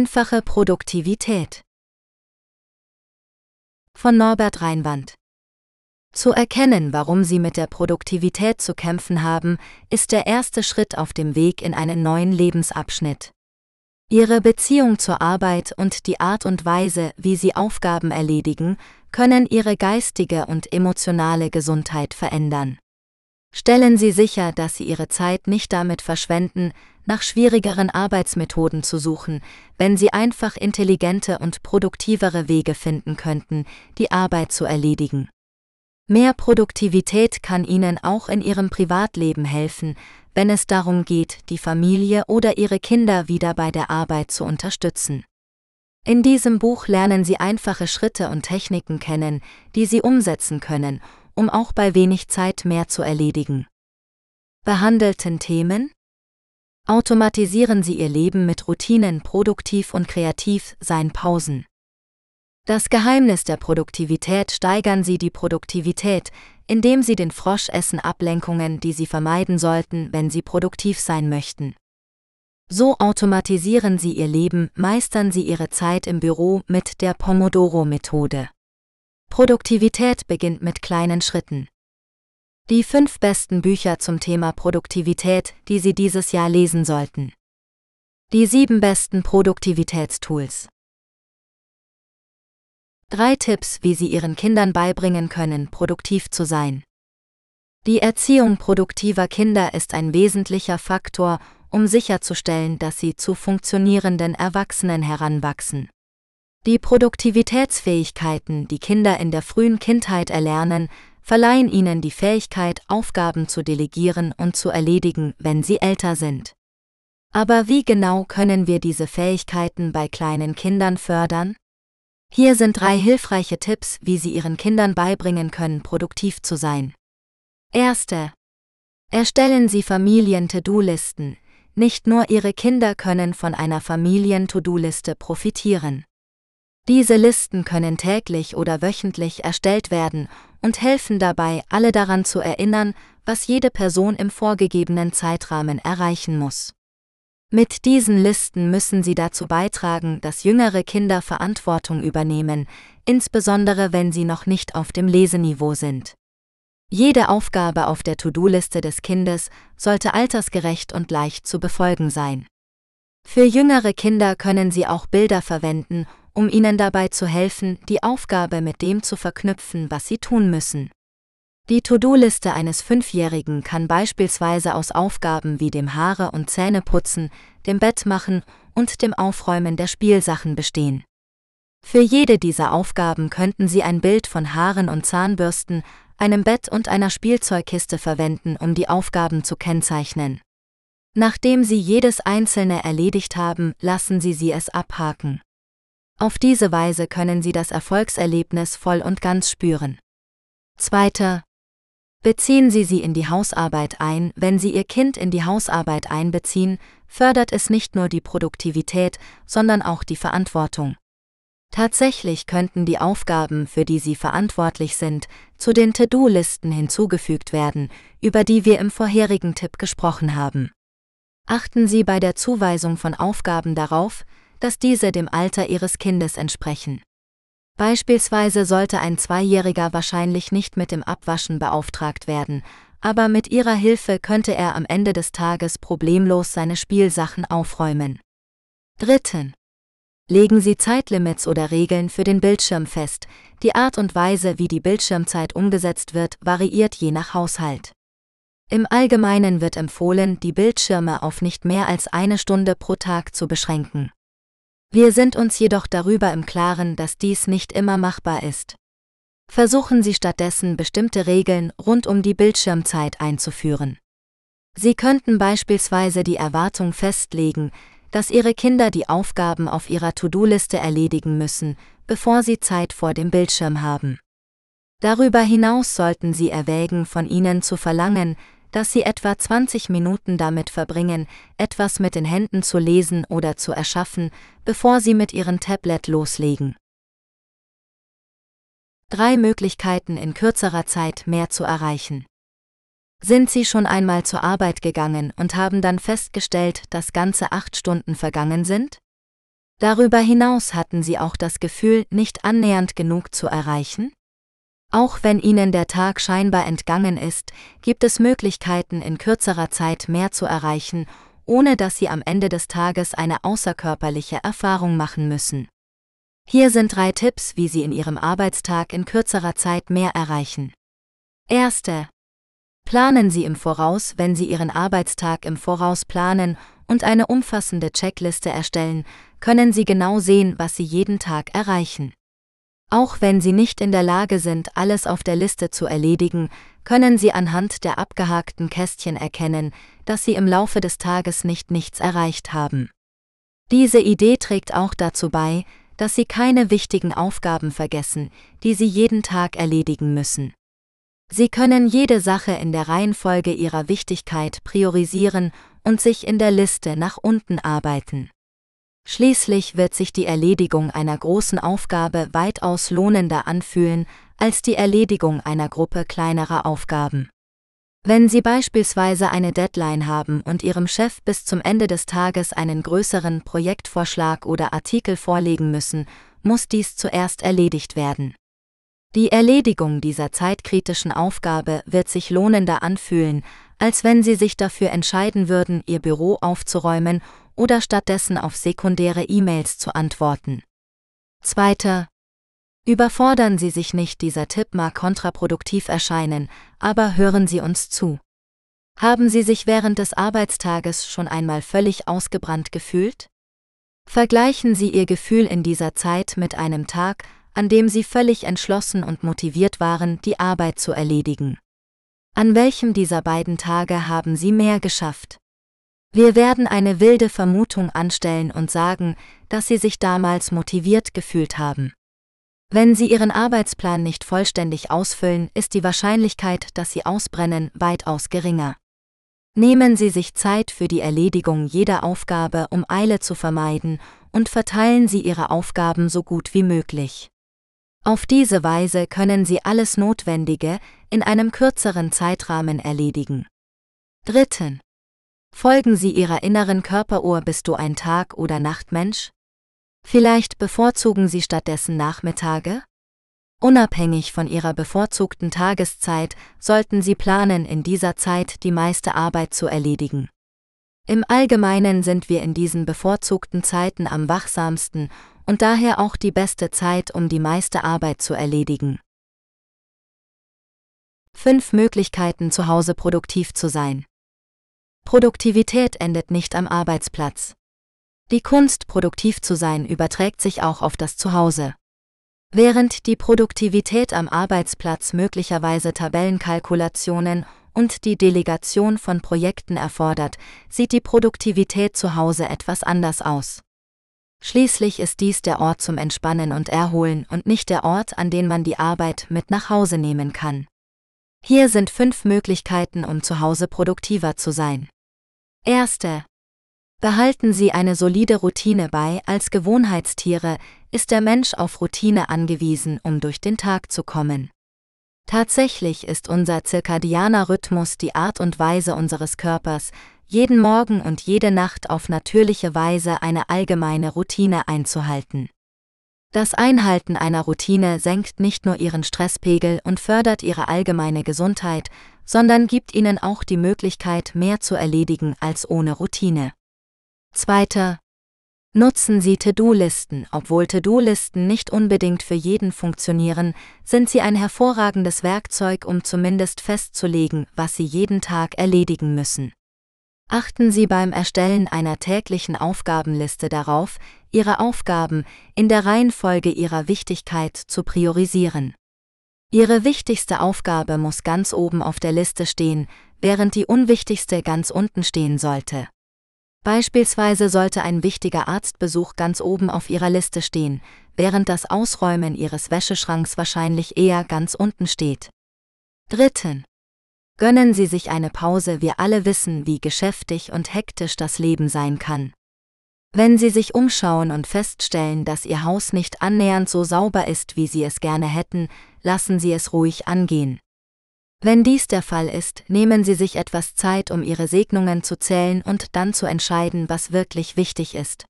Einfache Produktivität von Norbert Reinwand zu erkennen, warum Sie mit der Produktivität zu kämpfen haben, ist der erste Schritt auf dem Weg in einen neuen Lebensabschnitt. Ihre Beziehung zur Arbeit und die Art und Weise, wie Sie Aufgaben erledigen, können Ihre geistige und emotionale Gesundheit verändern. Stellen Sie sicher, dass Sie Ihre Zeit nicht damit verschwenden, nach schwierigeren Arbeitsmethoden zu suchen, wenn Sie einfach intelligente und produktivere Wege finden könnten, die Arbeit zu erledigen. Mehr Produktivität kann Ihnen auch in Ihrem Privatleben helfen, wenn es darum geht, die Familie oder Ihre Kinder wieder bei der Arbeit zu unterstützen. In diesem Buch lernen Sie einfache Schritte und Techniken kennen, die Sie umsetzen können, um auch bei wenig Zeit mehr zu erledigen. Behandelten Themen? Automatisieren Sie Ihr Leben mit Routinen produktiv und kreativ, seien Pausen. Das Geheimnis der Produktivität steigern Sie die Produktivität, indem Sie den Frosch essen Ablenkungen, die Sie vermeiden sollten, wenn Sie produktiv sein möchten. So automatisieren Sie Ihr Leben, meistern Sie Ihre Zeit im Büro mit der Pomodoro-Methode. Produktivität beginnt mit kleinen Schritten. Die fünf besten Bücher zum Thema Produktivität, die Sie dieses Jahr lesen sollten. Die sieben besten Produktivitätstools. Drei Tipps, wie Sie Ihren Kindern beibringen können, produktiv zu sein. Die Erziehung produktiver Kinder ist ein wesentlicher Faktor, um sicherzustellen, dass sie zu funktionierenden Erwachsenen heranwachsen. Die Produktivitätsfähigkeiten, die Kinder in der frühen Kindheit erlernen, verleihen ihnen die Fähigkeit, Aufgaben zu delegieren und zu erledigen, wenn sie älter sind. Aber wie genau können wir diese Fähigkeiten bei kleinen Kindern fördern? Hier sind drei hilfreiche Tipps, wie Sie Ihren Kindern beibringen können, produktiv zu sein. Erste. Erstellen Sie Familien-To-Do-Listen. Nicht nur Ihre Kinder können von einer Familien-To-Do-Liste profitieren. Diese Listen können täglich oder wöchentlich erstellt werden und helfen dabei, alle daran zu erinnern, was jede Person im vorgegebenen Zeitrahmen erreichen muss. Mit diesen Listen müssen sie dazu beitragen, dass jüngere Kinder Verantwortung übernehmen, insbesondere wenn sie noch nicht auf dem Leseniveau sind. Jede Aufgabe auf der To-Do-Liste des Kindes sollte altersgerecht und leicht zu befolgen sein. Für jüngere Kinder können Sie auch Bilder verwenden, um ihnen dabei zu helfen, die Aufgabe mit dem zu verknüpfen, was sie tun müssen. Die To-Do-Liste eines Fünfjährigen kann beispielsweise aus Aufgaben wie dem Haare und Zähneputzen, dem Bett machen und dem Aufräumen der Spielsachen bestehen. Für jede dieser Aufgaben könnten Sie ein Bild von Haaren und Zahnbürsten, einem Bett und einer Spielzeugkiste verwenden, um die Aufgaben zu kennzeichnen. Nachdem Sie jedes einzelne erledigt haben, lassen Sie sie es abhaken. Auf diese Weise können Sie das Erfolgserlebnis voll und ganz spüren. Zweiter, Beziehen Sie sie in die Hausarbeit ein, wenn Sie Ihr Kind in die Hausarbeit einbeziehen, fördert es nicht nur die Produktivität, sondern auch die Verantwortung. Tatsächlich könnten die Aufgaben, für die Sie verantwortlich sind, zu den To-Do-Listen hinzugefügt werden, über die wir im vorherigen Tipp gesprochen haben. Achten Sie bei der Zuweisung von Aufgaben darauf, dass diese dem Alter Ihres Kindes entsprechen. Beispielsweise sollte ein Zweijähriger wahrscheinlich nicht mit dem Abwaschen beauftragt werden, aber mit ihrer Hilfe könnte er am Ende des Tages problemlos seine Spielsachen aufräumen. Dritten. Legen Sie Zeitlimits oder Regeln für den Bildschirm fest. Die Art und Weise, wie die Bildschirmzeit umgesetzt wird, variiert je nach Haushalt. Im Allgemeinen wird empfohlen, die Bildschirme auf nicht mehr als eine Stunde pro Tag zu beschränken. Wir sind uns jedoch darüber im Klaren, dass dies nicht immer machbar ist. Versuchen Sie stattdessen bestimmte Regeln rund um die Bildschirmzeit einzuführen. Sie könnten beispielsweise die Erwartung festlegen, dass Ihre Kinder die Aufgaben auf ihrer To-Do-Liste erledigen müssen, bevor sie Zeit vor dem Bildschirm haben. Darüber hinaus sollten Sie erwägen, von ihnen zu verlangen, dass sie etwa 20 Minuten damit verbringen, etwas mit den Händen zu lesen oder zu erschaffen, bevor sie mit ihrem Tablet loslegen. Drei Möglichkeiten in kürzerer Zeit mehr zu erreichen. Sind Sie schon einmal zur Arbeit gegangen und haben dann festgestellt, dass ganze acht Stunden vergangen sind? Darüber hinaus hatten Sie auch das Gefühl, nicht annähernd genug zu erreichen? Auch wenn Ihnen der Tag scheinbar entgangen ist, gibt es Möglichkeiten, in kürzerer Zeit mehr zu erreichen, ohne dass Sie am Ende des Tages eine außerkörperliche Erfahrung machen müssen. Hier sind drei Tipps, wie Sie in Ihrem Arbeitstag in kürzerer Zeit mehr erreichen. Erste. Planen Sie im Voraus, wenn Sie Ihren Arbeitstag im Voraus planen und eine umfassende Checkliste erstellen, können Sie genau sehen, was Sie jeden Tag erreichen. Auch wenn Sie nicht in der Lage sind, alles auf der Liste zu erledigen, können Sie anhand der abgehakten Kästchen erkennen, dass Sie im Laufe des Tages nicht nichts erreicht haben. Diese Idee trägt auch dazu bei, dass Sie keine wichtigen Aufgaben vergessen, die Sie jeden Tag erledigen müssen. Sie können jede Sache in der Reihenfolge ihrer Wichtigkeit priorisieren und sich in der Liste nach unten arbeiten. Schließlich wird sich die Erledigung einer großen Aufgabe weitaus lohnender anfühlen als die Erledigung einer Gruppe kleinerer Aufgaben. Wenn Sie beispielsweise eine Deadline haben und Ihrem Chef bis zum Ende des Tages einen größeren Projektvorschlag oder Artikel vorlegen müssen, muss dies zuerst erledigt werden. Die Erledigung dieser zeitkritischen Aufgabe wird sich lohnender anfühlen, als wenn Sie sich dafür entscheiden würden, Ihr Büro aufzuräumen oder stattdessen auf sekundäre E-Mails zu antworten. Zweiter. Überfordern Sie sich nicht, dieser Tipp mag kontraproduktiv erscheinen, aber hören Sie uns zu. Haben Sie sich während des Arbeitstages schon einmal völlig ausgebrannt gefühlt? Vergleichen Sie Ihr Gefühl in dieser Zeit mit einem Tag, an dem Sie völlig entschlossen und motiviert waren, die Arbeit zu erledigen. An welchem dieser beiden Tage haben Sie mehr geschafft? Wir werden eine wilde Vermutung anstellen und sagen, dass Sie sich damals motiviert gefühlt haben. Wenn Sie Ihren Arbeitsplan nicht vollständig ausfüllen, ist die Wahrscheinlichkeit, dass Sie ausbrennen, weitaus geringer. Nehmen Sie sich Zeit für die Erledigung jeder Aufgabe, um Eile zu vermeiden, und verteilen Sie Ihre Aufgaben so gut wie möglich. Auf diese Weise können Sie alles Notwendige in einem kürzeren Zeitrahmen erledigen. Dritten. Folgen Sie Ihrer inneren Körperuhr Bist du ein Tag- oder Nachtmensch? Vielleicht bevorzugen Sie stattdessen Nachmittage? Unabhängig von Ihrer bevorzugten Tageszeit sollten Sie planen, in dieser Zeit die meiste Arbeit zu erledigen. Im Allgemeinen sind wir in diesen bevorzugten Zeiten am wachsamsten und daher auch die beste Zeit, um die meiste Arbeit zu erledigen. 5 Möglichkeiten zu Hause produktiv zu sein. Produktivität endet nicht am Arbeitsplatz. Die Kunst, produktiv zu sein, überträgt sich auch auf das Zuhause. Während die Produktivität am Arbeitsplatz möglicherweise Tabellenkalkulationen und die Delegation von Projekten erfordert, sieht die Produktivität zu Hause etwas anders aus. Schließlich ist dies der Ort zum Entspannen und Erholen und nicht der Ort, an den man die Arbeit mit nach Hause nehmen kann. Hier sind fünf Möglichkeiten, um zu Hause produktiver zu sein. Erste. Behalten Sie eine solide Routine bei, als Gewohnheitstiere ist der Mensch auf Routine angewiesen, um durch den Tag zu kommen. Tatsächlich ist unser zirkadianer Rhythmus die Art und Weise unseres Körpers, jeden Morgen und jede Nacht auf natürliche Weise eine allgemeine Routine einzuhalten. Das Einhalten einer Routine senkt nicht nur ihren Stresspegel und fördert ihre allgemeine Gesundheit, sondern gibt ihnen auch die Möglichkeit, mehr zu erledigen als ohne Routine. Zweiter. Nutzen Sie To-Do-Listen. Obwohl To-Do-Listen nicht unbedingt für jeden funktionieren, sind sie ein hervorragendes Werkzeug, um zumindest festzulegen, was Sie jeden Tag erledigen müssen. Achten Sie beim Erstellen einer täglichen Aufgabenliste darauf, Ihre Aufgaben in der Reihenfolge ihrer Wichtigkeit zu priorisieren. Ihre wichtigste Aufgabe muss ganz oben auf der Liste stehen, während die unwichtigste ganz unten stehen sollte. Beispielsweise sollte ein wichtiger Arztbesuch ganz oben auf Ihrer Liste stehen, während das Ausräumen Ihres Wäscheschranks wahrscheinlich eher ganz unten steht. Dritten. Gönnen Sie sich eine Pause, wir alle wissen, wie geschäftig und hektisch das Leben sein kann. Wenn Sie sich umschauen und feststellen, dass Ihr Haus nicht annähernd so sauber ist, wie Sie es gerne hätten, lassen Sie es ruhig angehen. Wenn dies der Fall ist, nehmen Sie sich etwas Zeit, um Ihre Segnungen zu zählen und dann zu entscheiden, was wirklich wichtig ist.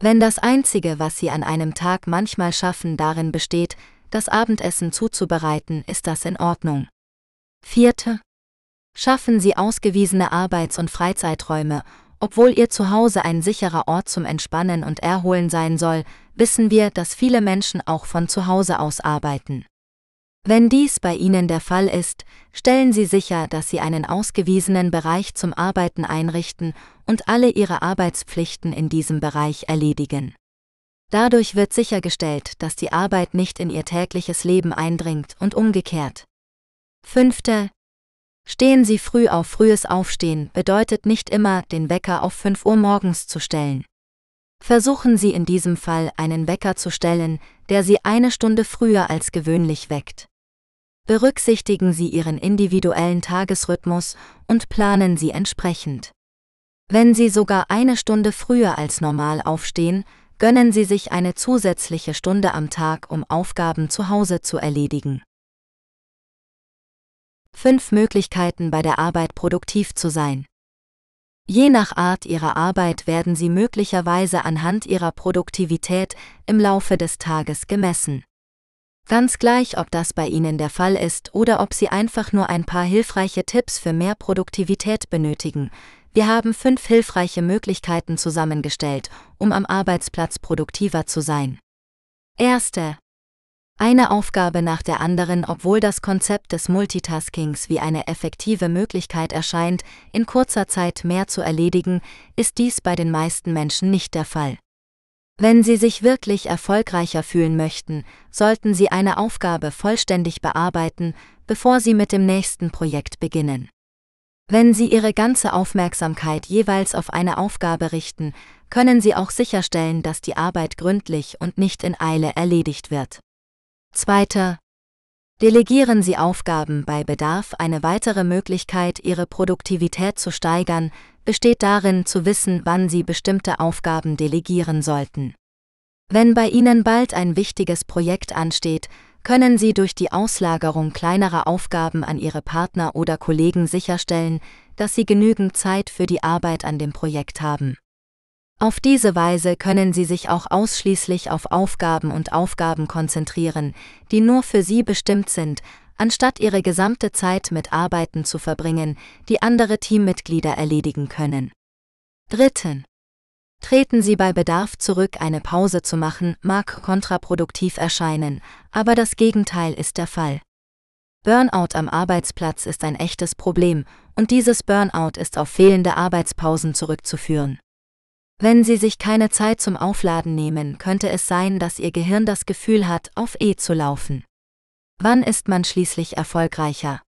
Wenn das Einzige, was Sie an einem Tag manchmal schaffen, darin besteht, das Abendessen zuzubereiten, ist das in Ordnung. Vierte. Schaffen Sie ausgewiesene Arbeits- und Freizeiträume. Obwohl Ihr Zuhause ein sicherer Ort zum Entspannen und Erholen sein soll, wissen wir, dass viele Menschen auch von zu Hause aus arbeiten. Wenn dies bei Ihnen der Fall ist, stellen Sie sicher, dass Sie einen ausgewiesenen Bereich zum Arbeiten einrichten und alle Ihre Arbeitspflichten in diesem Bereich erledigen. Dadurch wird sichergestellt, dass die Arbeit nicht in Ihr tägliches Leben eindringt und umgekehrt. Fünfte. Stehen Sie früh auf frühes Aufstehen bedeutet nicht immer, den Wecker auf 5 Uhr morgens zu stellen. Versuchen Sie in diesem Fall einen Wecker zu stellen, der Sie eine Stunde früher als gewöhnlich weckt. Berücksichtigen Sie Ihren individuellen Tagesrhythmus und planen Sie entsprechend. Wenn Sie sogar eine Stunde früher als normal aufstehen, gönnen Sie sich eine zusätzliche Stunde am Tag, um Aufgaben zu Hause zu erledigen. Fünf Möglichkeiten bei der Arbeit produktiv zu sein. Je nach Art Ihrer Arbeit werden Sie möglicherweise anhand Ihrer Produktivität im Laufe des Tages gemessen. Ganz gleich, ob das bei Ihnen der Fall ist oder ob Sie einfach nur ein paar hilfreiche Tipps für mehr Produktivität benötigen. Wir haben fünf hilfreiche Möglichkeiten zusammengestellt, um am Arbeitsplatz produktiver zu sein. Erste. Eine Aufgabe nach der anderen, obwohl das Konzept des Multitaskings wie eine effektive Möglichkeit erscheint, in kurzer Zeit mehr zu erledigen, ist dies bei den meisten Menschen nicht der Fall. Wenn Sie sich wirklich erfolgreicher fühlen möchten, sollten Sie eine Aufgabe vollständig bearbeiten, bevor Sie mit dem nächsten Projekt beginnen. Wenn Sie Ihre ganze Aufmerksamkeit jeweils auf eine Aufgabe richten, können Sie auch sicherstellen, dass die Arbeit gründlich und nicht in Eile erledigt wird. Zweiter. Delegieren Sie Aufgaben bei Bedarf. Eine weitere Möglichkeit, Ihre Produktivität zu steigern, besteht darin, zu wissen, wann Sie bestimmte Aufgaben delegieren sollten. Wenn bei Ihnen bald ein wichtiges Projekt ansteht, können Sie durch die Auslagerung kleinerer Aufgaben an Ihre Partner oder Kollegen sicherstellen, dass Sie genügend Zeit für die Arbeit an dem Projekt haben. Auf diese Weise können Sie sich auch ausschließlich auf Aufgaben und Aufgaben konzentrieren, die nur für Sie bestimmt sind, anstatt Ihre gesamte Zeit mit Arbeiten zu verbringen, die andere Teammitglieder erledigen können. Dritten. Treten Sie bei Bedarf zurück, eine Pause zu machen, mag kontraproduktiv erscheinen, aber das Gegenteil ist der Fall. Burnout am Arbeitsplatz ist ein echtes Problem, und dieses Burnout ist auf fehlende Arbeitspausen zurückzuführen. Wenn Sie sich keine Zeit zum Aufladen nehmen, könnte es sein, dass Ihr Gehirn das Gefühl hat, auf E zu laufen. Wann ist man schließlich erfolgreicher?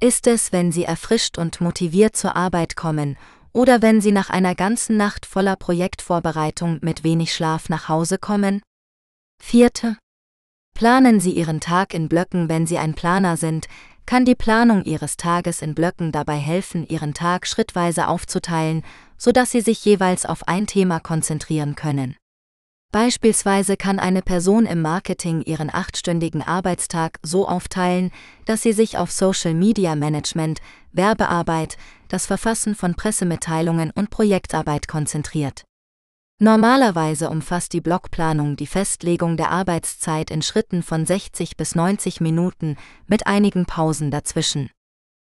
Ist es, wenn Sie erfrischt und motiviert zur Arbeit kommen, oder wenn Sie nach einer ganzen Nacht voller Projektvorbereitung mit wenig Schlaf nach Hause kommen? Vierte. Planen Sie Ihren Tag in Blöcken, wenn Sie ein Planer sind, kann die Planung Ihres Tages in Blöcken dabei helfen, Ihren Tag schrittweise aufzuteilen, sodass Sie sich jeweils auf ein Thema konzentrieren können. Beispielsweise kann eine Person im Marketing ihren achtstündigen Arbeitstag so aufteilen, dass sie sich auf Social Media Management, Werbearbeit, das Verfassen von Pressemitteilungen und Projektarbeit konzentriert. Normalerweise umfasst die Blockplanung die Festlegung der Arbeitszeit in Schritten von 60 bis 90 Minuten mit einigen Pausen dazwischen.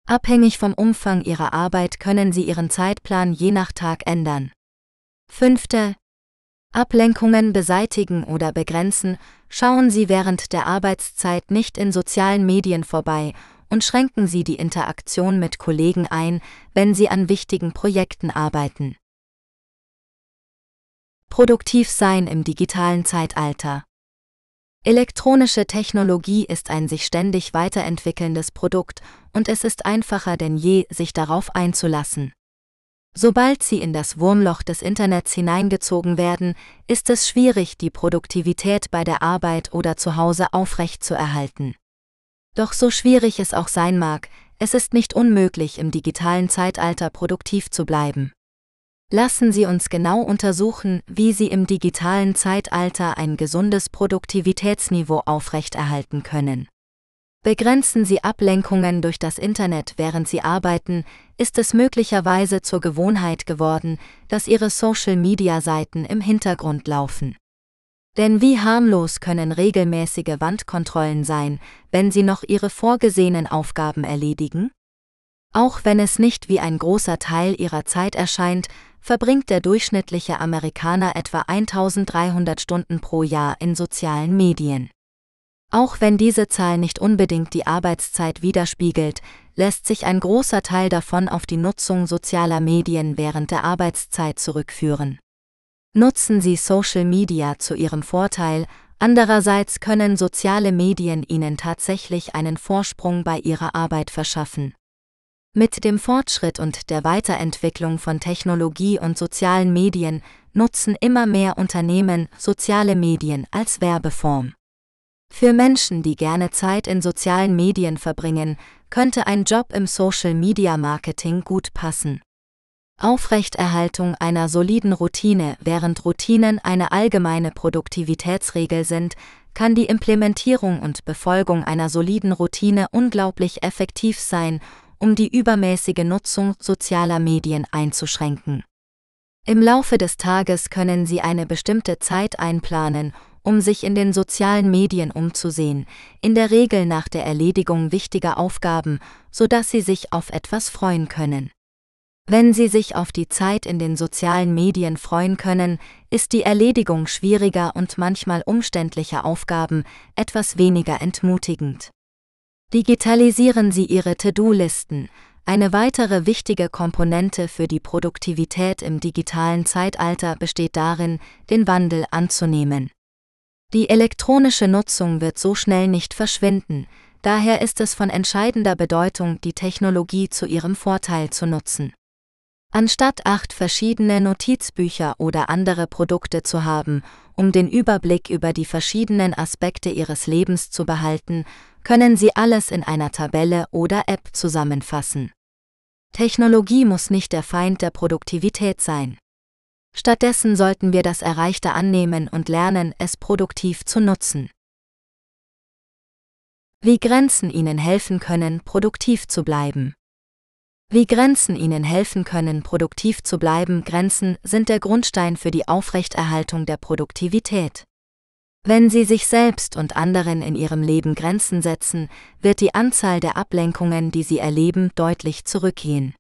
Abhängig vom Umfang Ihrer Arbeit können Sie Ihren Zeitplan je nach Tag ändern. Fünfte. Ablenkungen beseitigen oder begrenzen, schauen Sie während der Arbeitszeit nicht in sozialen Medien vorbei und schränken Sie die Interaktion mit Kollegen ein, wenn Sie an wichtigen Projekten arbeiten. Produktiv sein im digitalen Zeitalter. Elektronische Technologie ist ein sich ständig weiterentwickelndes Produkt und es ist einfacher denn je, sich darauf einzulassen. Sobald sie in das Wurmloch des Internets hineingezogen werden, ist es schwierig, die Produktivität bei der Arbeit oder zu Hause aufrechtzuerhalten. Doch so schwierig es auch sein mag, es ist nicht unmöglich, im digitalen Zeitalter produktiv zu bleiben. Lassen Sie uns genau untersuchen, wie Sie im digitalen Zeitalter ein gesundes Produktivitätsniveau aufrechterhalten können. Begrenzen Sie Ablenkungen durch das Internet, während Sie arbeiten, ist es möglicherweise zur Gewohnheit geworden, dass Ihre Social-Media-Seiten im Hintergrund laufen. Denn wie harmlos können regelmäßige Wandkontrollen sein, wenn Sie noch Ihre vorgesehenen Aufgaben erledigen? Auch wenn es nicht wie ein großer Teil Ihrer Zeit erscheint, verbringt der durchschnittliche Amerikaner etwa 1300 Stunden pro Jahr in sozialen Medien. Auch wenn diese Zahl nicht unbedingt die Arbeitszeit widerspiegelt, lässt sich ein großer Teil davon auf die Nutzung sozialer Medien während der Arbeitszeit zurückführen. Nutzen Sie Social Media zu Ihrem Vorteil, andererseits können soziale Medien Ihnen tatsächlich einen Vorsprung bei Ihrer Arbeit verschaffen. Mit dem Fortschritt und der Weiterentwicklung von Technologie und sozialen Medien nutzen immer mehr Unternehmen soziale Medien als Werbeform. Für Menschen, die gerne Zeit in sozialen Medien verbringen, könnte ein Job im Social Media Marketing gut passen. Aufrechterhaltung einer soliden Routine, während Routinen eine allgemeine Produktivitätsregel sind, kann die Implementierung und Befolgung einer soliden Routine unglaublich effektiv sein, um die übermäßige Nutzung sozialer Medien einzuschränken. Im Laufe des Tages können Sie eine bestimmte Zeit einplanen, um sich in den sozialen Medien umzusehen, in der Regel nach der Erledigung wichtiger Aufgaben, sodass Sie sich auf etwas freuen können. Wenn Sie sich auf die Zeit in den sozialen Medien freuen können, ist die Erledigung schwieriger und manchmal umständlicher Aufgaben etwas weniger entmutigend. Digitalisieren Sie Ihre To-Do-Listen, eine weitere wichtige Komponente für die Produktivität im digitalen Zeitalter besteht darin, den Wandel anzunehmen. Die elektronische Nutzung wird so schnell nicht verschwinden, daher ist es von entscheidender Bedeutung, die Technologie zu ihrem Vorteil zu nutzen. Anstatt acht verschiedene Notizbücher oder andere Produkte zu haben, um den Überblick über die verschiedenen Aspekte Ihres Lebens zu behalten, können Sie alles in einer Tabelle oder App zusammenfassen. Technologie muss nicht der Feind der Produktivität sein. Stattdessen sollten wir das Erreichte annehmen und lernen, es produktiv zu nutzen. Wie Grenzen Ihnen helfen können, produktiv zu bleiben. Wie Grenzen Ihnen helfen können, produktiv zu bleiben, Grenzen sind der Grundstein für die Aufrechterhaltung der Produktivität. Wenn Sie sich selbst und anderen in Ihrem Leben Grenzen setzen, wird die Anzahl der Ablenkungen, die Sie erleben, deutlich zurückgehen.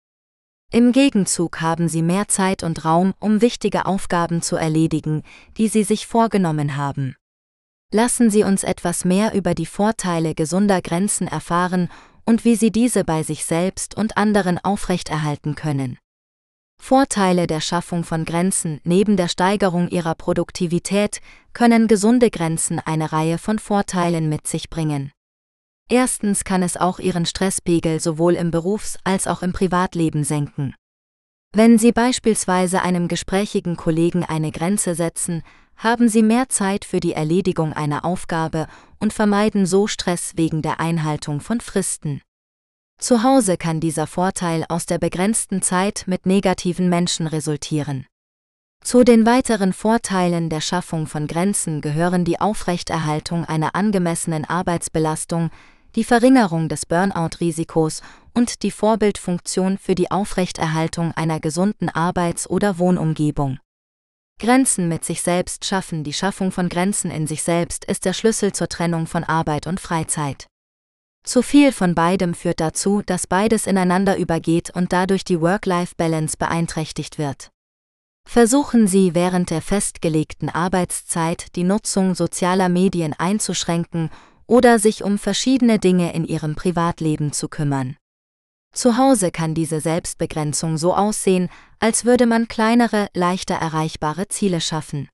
Im Gegenzug haben Sie mehr Zeit und Raum, um wichtige Aufgaben zu erledigen, die Sie sich vorgenommen haben. Lassen Sie uns etwas mehr über die Vorteile gesunder Grenzen erfahren und wie sie diese bei sich selbst und anderen aufrechterhalten können. Vorteile der Schaffung von Grenzen neben der Steigerung ihrer Produktivität können gesunde Grenzen eine Reihe von Vorteilen mit sich bringen. Erstens kann es auch ihren Stresspegel sowohl im Berufs- als auch im Privatleben senken. Wenn Sie beispielsweise einem gesprächigen Kollegen eine Grenze setzen, haben Sie mehr Zeit für die Erledigung einer Aufgabe und vermeiden so Stress wegen der Einhaltung von Fristen. Zu Hause kann dieser Vorteil aus der begrenzten Zeit mit negativen Menschen resultieren. Zu den weiteren Vorteilen der Schaffung von Grenzen gehören die Aufrechterhaltung einer angemessenen Arbeitsbelastung, die Verringerung des Burnout-Risikos und die Vorbildfunktion für die Aufrechterhaltung einer gesunden Arbeits- oder Wohnumgebung. Grenzen mit sich selbst schaffen. Die Schaffung von Grenzen in sich selbst ist der Schlüssel zur Trennung von Arbeit und Freizeit. Zu viel von beidem führt dazu, dass beides ineinander übergeht und dadurch die Work-Life-Balance beeinträchtigt wird. Versuchen Sie während der festgelegten Arbeitszeit die Nutzung sozialer Medien einzuschränken oder sich um verschiedene Dinge in Ihrem Privatleben zu kümmern. Zu Hause kann diese Selbstbegrenzung so aussehen, als würde man kleinere, leichter erreichbare Ziele schaffen.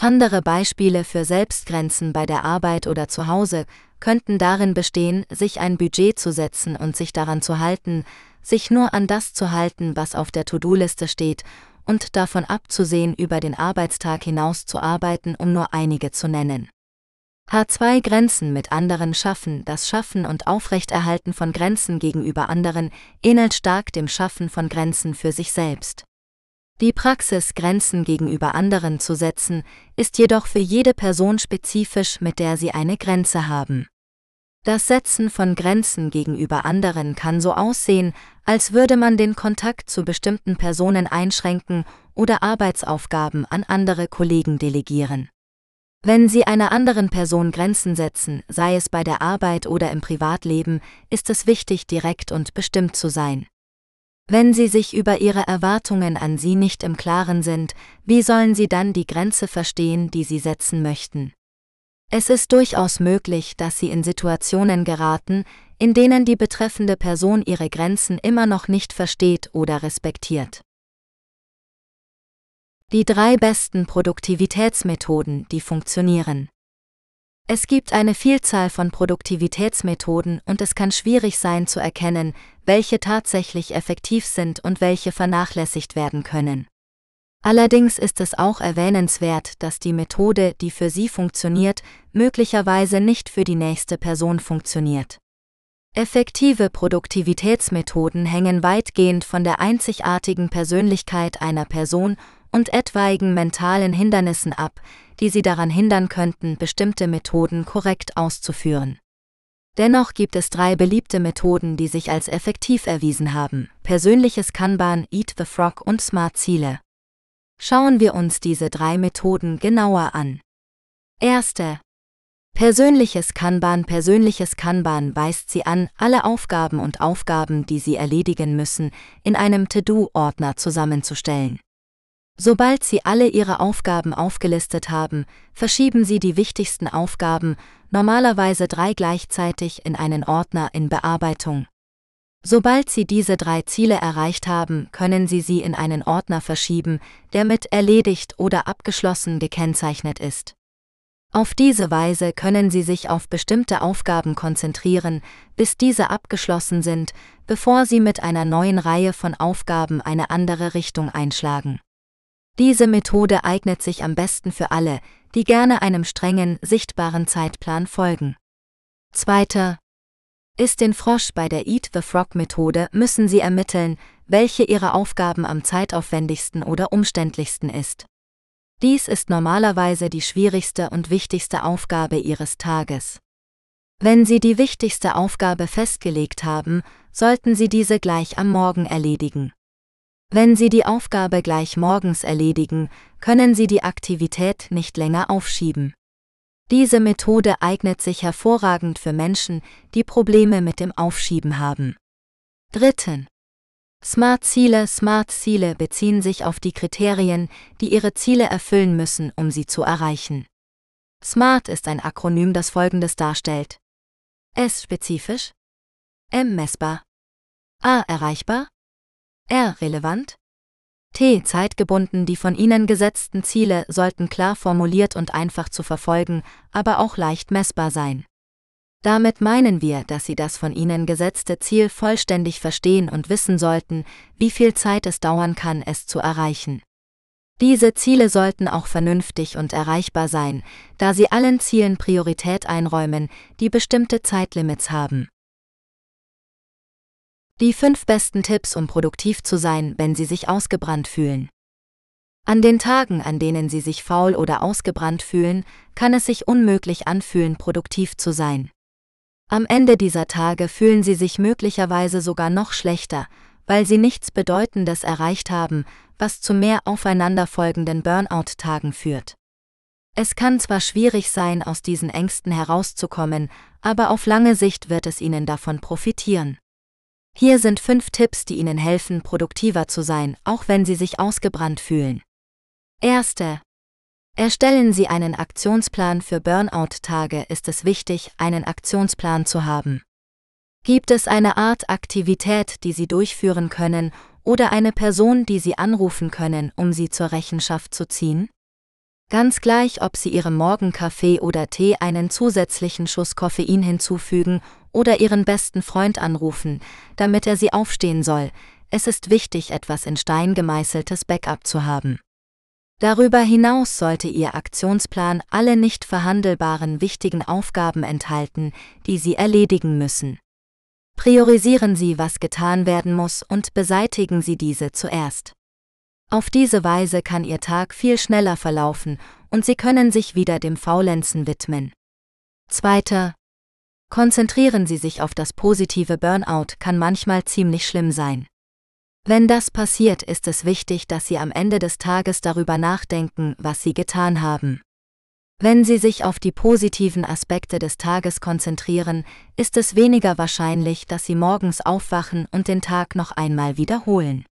Andere Beispiele für Selbstgrenzen bei der Arbeit oder zu Hause könnten darin bestehen, sich ein Budget zu setzen und sich daran zu halten, sich nur an das zu halten, was auf der To-Do-Liste steht, und davon abzusehen, über den Arbeitstag hinaus zu arbeiten, um nur einige zu nennen. H2 Grenzen mit anderen schaffen. Das Schaffen und Aufrechterhalten von Grenzen gegenüber anderen ähnelt stark dem Schaffen von Grenzen für sich selbst. Die Praxis, Grenzen gegenüber anderen zu setzen, ist jedoch für jede Person spezifisch, mit der sie eine Grenze haben. Das Setzen von Grenzen gegenüber anderen kann so aussehen, als würde man den Kontakt zu bestimmten Personen einschränken oder Arbeitsaufgaben an andere Kollegen delegieren. Wenn Sie einer anderen Person Grenzen setzen, sei es bei der Arbeit oder im Privatleben, ist es wichtig, direkt und bestimmt zu sein. Wenn Sie sich über Ihre Erwartungen an Sie nicht im Klaren sind, wie sollen Sie dann die Grenze verstehen, die Sie setzen möchten? Es ist durchaus möglich, dass Sie in Situationen geraten, in denen die betreffende Person ihre Grenzen immer noch nicht versteht oder respektiert. Die drei besten Produktivitätsmethoden, die funktionieren. Es gibt eine Vielzahl von Produktivitätsmethoden und es kann schwierig sein zu erkennen, welche tatsächlich effektiv sind und welche vernachlässigt werden können. Allerdings ist es auch erwähnenswert, dass die Methode, die für Sie funktioniert, möglicherweise nicht für die nächste Person funktioniert. Effektive Produktivitätsmethoden hängen weitgehend von der einzigartigen Persönlichkeit einer Person und etwaigen mentalen Hindernissen ab, die sie daran hindern könnten, bestimmte Methoden korrekt auszuführen. Dennoch gibt es drei beliebte Methoden, die sich als effektiv erwiesen haben. Persönliches Kanban, Eat the Frog und Smart Ziele. Schauen wir uns diese drei Methoden genauer an. Erste. Persönliches Kanban Persönliches Kanban weist Sie an, alle Aufgaben und Aufgaben, die Sie erledigen müssen, in einem To-Do-Ordner zusammenzustellen. Sobald Sie alle Ihre Aufgaben aufgelistet haben, verschieben Sie die wichtigsten Aufgaben, normalerweise drei gleichzeitig, in einen Ordner in Bearbeitung. Sobald Sie diese drei Ziele erreicht haben, können Sie sie in einen Ordner verschieben, der mit erledigt oder abgeschlossen gekennzeichnet ist. Auf diese Weise können Sie sich auf bestimmte Aufgaben konzentrieren, bis diese abgeschlossen sind, bevor Sie mit einer neuen Reihe von Aufgaben eine andere Richtung einschlagen. Diese Methode eignet sich am besten für alle, die gerne einem strengen, sichtbaren Zeitplan folgen. Zweiter. Ist den Frosch bei der Eat the Frog Methode müssen Sie ermitteln, welche Ihrer Aufgaben am zeitaufwendigsten oder umständlichsten ist. Dies ist normalerweise die schwierigste und wichtigste Aufgabe Ihres Tages. Wenn Sie die wichtigste Aufgabe festgelegt haben, sollten Sie diese gleich am Morgen erledigen. Wenn Sie die Aufgabe gleich morgens erledigen, können Sie die Aktivität nicht länger aufschieben. Diese Methode eignet sich hervorragend für Menschen, die Probleme mit dem Aufschieben haben. Dritten. Smart Ziele Smart Ziele beziehen sich auf die Kriterien, die Ihre Ziele erfüllen müssen, um sie zu erreichen. SMART ist ein Akronym, das folgendes darstellt. S spezifisch, M messbar, A erreichbar, R. Relevant? T. Zeitgebunden Die von Ihnen gesetzten Ziele sollten klar formuliert und einfach zu verfolgen, aber auch leicht messbar sein. Damit meinen wir, dass Sie das von Ihnen gesetzte Ziel vollständig verstehen und wissen sollten, wie viel Zeit es dauern kann, es zu erreichen. Diese Ziele sollten auch vernünftig und erreichbar sein, da sie allen Zielen Priorität einräumen, die bestimmte Zeitlimits haben. Die fünf besten Tipps, um produktiv zu sein, wenn Sie sich ausgebrannt fühlen. An den Tagen, an denen Sie sich faul oder ausgebrannt fühlen, kann es sich unmöglich anfühlen, produktiv zu sein. Am Ende dieser Tage fühlen Sie sich möglicherweise sogar noch schlechter, weil Sie nichts Bedeutendes erreicht haben, was zu mehr aufeinanderfolgenden Burnout-Tagen führt. Es kann zwar schwierig sein, aus diesen Ängsten herauszukommen, aber auf lange Sicht wird es Ihnen davon profitieren. Hier sind fünf Tipps, die Ihnen helfen, produktiver zu sein, auch wenn Sie sich ausgebrannt fühlen. Erste. Erstellen Sie einen Aktionsplan für Burnout-Tage. Ist es wichtig, einen Aktionsplan zu haben. Gibt es eine Art Aktivität, die Sie durchführen können, oder eine Person, die Sie anrufen können, um Sie zur Rechenschaft zu ziehen? Ganz gleich, ob Sie Ihrem Morgenkaffee oder Tee einen zusätzlichen Schuss Koffein hinzufügen oder Ihren besten Freund anrufen, damit er Sie aufstehen soll, es ist wichtig, etwas in Stein gemeißeltes Backup zu haben. Darüber hinaus sollte Ihr Aktionsplan alle nicht verhandelbaren wichtigen Aufgaben enthalten, die Sie erledigen müssen. Priorisieren Sie, was getan werden muss, und beseitigen Sie diese zuerst. Auf diese Weise kann Ihr Tag viel schneller verlaufen und Sie können sich wieder dem Faulenzen widmen. Zweiter. Konzentrieren Sie sich auf das positive Burnout kann manchmal ziemlich schlimm sein. Wenn das passiert, ist es wichtig, dass Sie am Ende des Tages darüber nachdenken, was Sie getan haben. Wenn Sie sich auf die positiven Aspekte des Tages konzentrieren, ist es weniger wahrscheinlich, dass Sie morgens aufwachen und den Tag noch einmal wiederholen.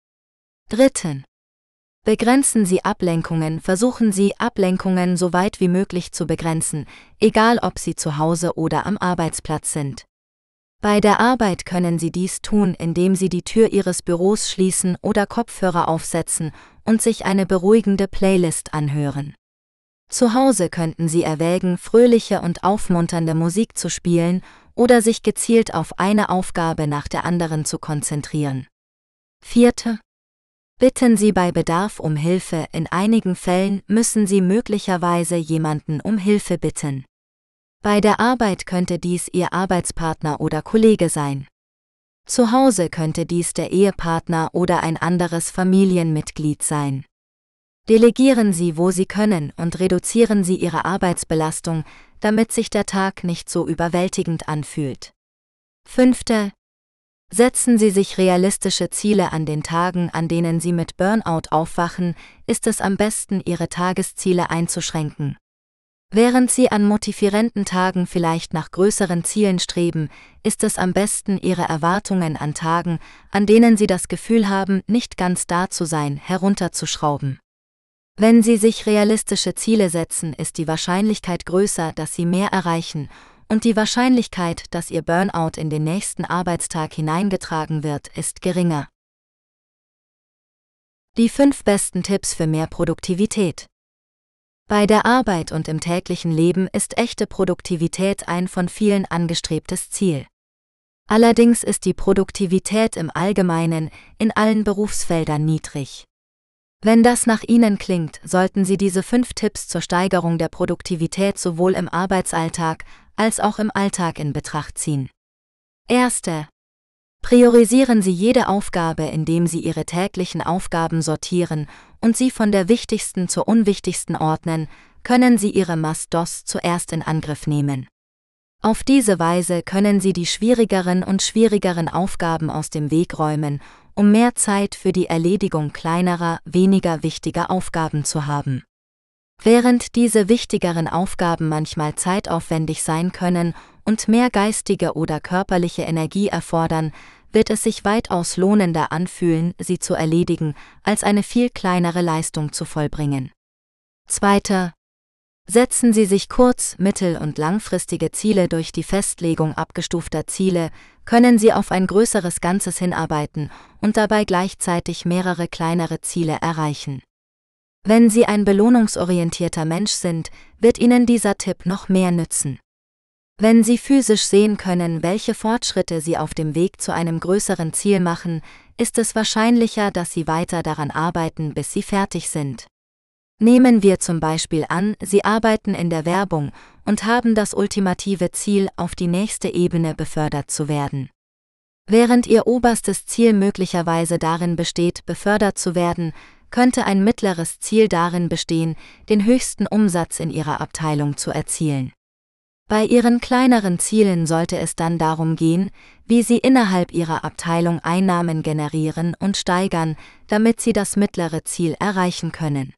Dritten. Begrenzen Sie Ablenkungen, versuchen Sie Ablenkungen so weit wie möglich zu begrenzen, egal ob Sie zu Hause oder am Arbeitsplatz sind. Bei der Arbeit können Sie dies tun, indem Sie die Tür Ihres Büros schließen oder Kopfhörer aufsetzen und sich eine beruhigende Playlist anhören. Zu Hause könnten Sie erwägen, fröhliche und aufmunternde Musik zu spielen oder sich gezielt auf eine Aufgabe nach der anderen zu konzentrieren. Vierte, Bitten Sie bei Bedarf um Hilfe, in einigen Fällen müssen Sie möglicherweise jemanden um Hilfe bitten. Bei der Arbeit könnte dies Ihr Arbeitspartner oder Kollege sein. Zu Hause könnte dies der Ehepartner oder ein anderes Familienmitglied sein. Delegieren Sie, wo Sie können, und reduzieren Sie Ihre Arbeitsbelastung, damit sich der Tag nicht so überwältigend anfühlt. Fünfte, Setzen Sie sich realistische Ziele an den Tagen, an denen Sie mit Burnout aufwachen, ist es am besten, Ihre Tagesziele einzuschränken. Während Sie an motivierenden Tagen vielleicht nach größeren Zielen streben, ist es am besten, Ihre Erwartungen an Tagen, an denen Sie das Gefühl haben, nicht ganz da zu sein, herunterzuschrauben. Wenn Sie sich realistische Ziele setzen, ist die Wahrscheinlichkeit größer, dass Sie mehr erreichen und die Wahrscheinlichkeit, dass Ihr Burnout in den nächsten Arbeitstag hineingetragen wird, ist geringer. Die fünf besten Tipps für mehr Produktivität. Bei der Arbeit und im täglichen Leben ist echte Produktivität ein von vielen angestrebtes Ziel. Allerdings ist die Produktivität im Allgemeinen in allen Berufsfeldern niedrig. Wenn das nach Ihnen klingt, sollten Sie diese fünf Tipps zur Steigerung der Produktivität sowohl im Arbeitsalltag als auch im Alltag in Betracht ziehen. Erste. Priorisieren Sie jede Aufgabe, indem Sie Ihre täglichen Aufgaben sortieren und sie von der wichtigsten zur unwichtigsten ordnen, können Sie Ihre Must-Dos zuerst in Angriff nehmen. Auf diese Weise können Sie die schwierigeren und schwierigeren Aufgaben aus dem Weg räumen, um mehr Zeit für die Erledigung kleinerer, weniger wichtiger Aufgaben zu haben. Während diese wichtigeren Aufgaben manchmal zeitaufwendig sein können und mehr geistige oder körperliche Energie erfordern, wird es sich weitaus lohnender anfühlen, sie zu erledigen, als eine viel kleinere Leistung zu vollbringen. Zweiter. Setzen Sie sich kurz-, mittel- und langfristige Ziele durch die Festlegung abgestufter Ziele, können Sie auf ein größeres Ganzes hinarbeiten und dabei gleichzeitig mehrere kleinere Ziele erreichen. Wenn Sie ein belohnungsorientierter Mensch sind, wird Ihnen dieser Tipp noch mehr nützen. Wenn Sie physisch sehen können, welche Fortschritte Sie auf dem Weg zu einem größeren Ziel machen, ist es wahrscheinlicher, dass Sie weiter daran arbeiten, bis Sie fertig sind. Nehmen wir zum Beispiel an, Sie arbeiten in der Werbung und haben das ultimative Ziel, auf die nächste Ebene befördert zu werden. Während Ihr oberstes Ziel möglicherweise darin besteht, befördert zu werden, könnte ein mittleres Ziel darin bestehen, den höchsten Umsatz in ihrer Abteilung zu erzielen. Bei ihren kleineren Zielen sollte es dann darum gehen, wie sie innerhalb ihrer Abteilung Einnahmen generieren und steigern, damit sie das mittlere Ziel erreichen können.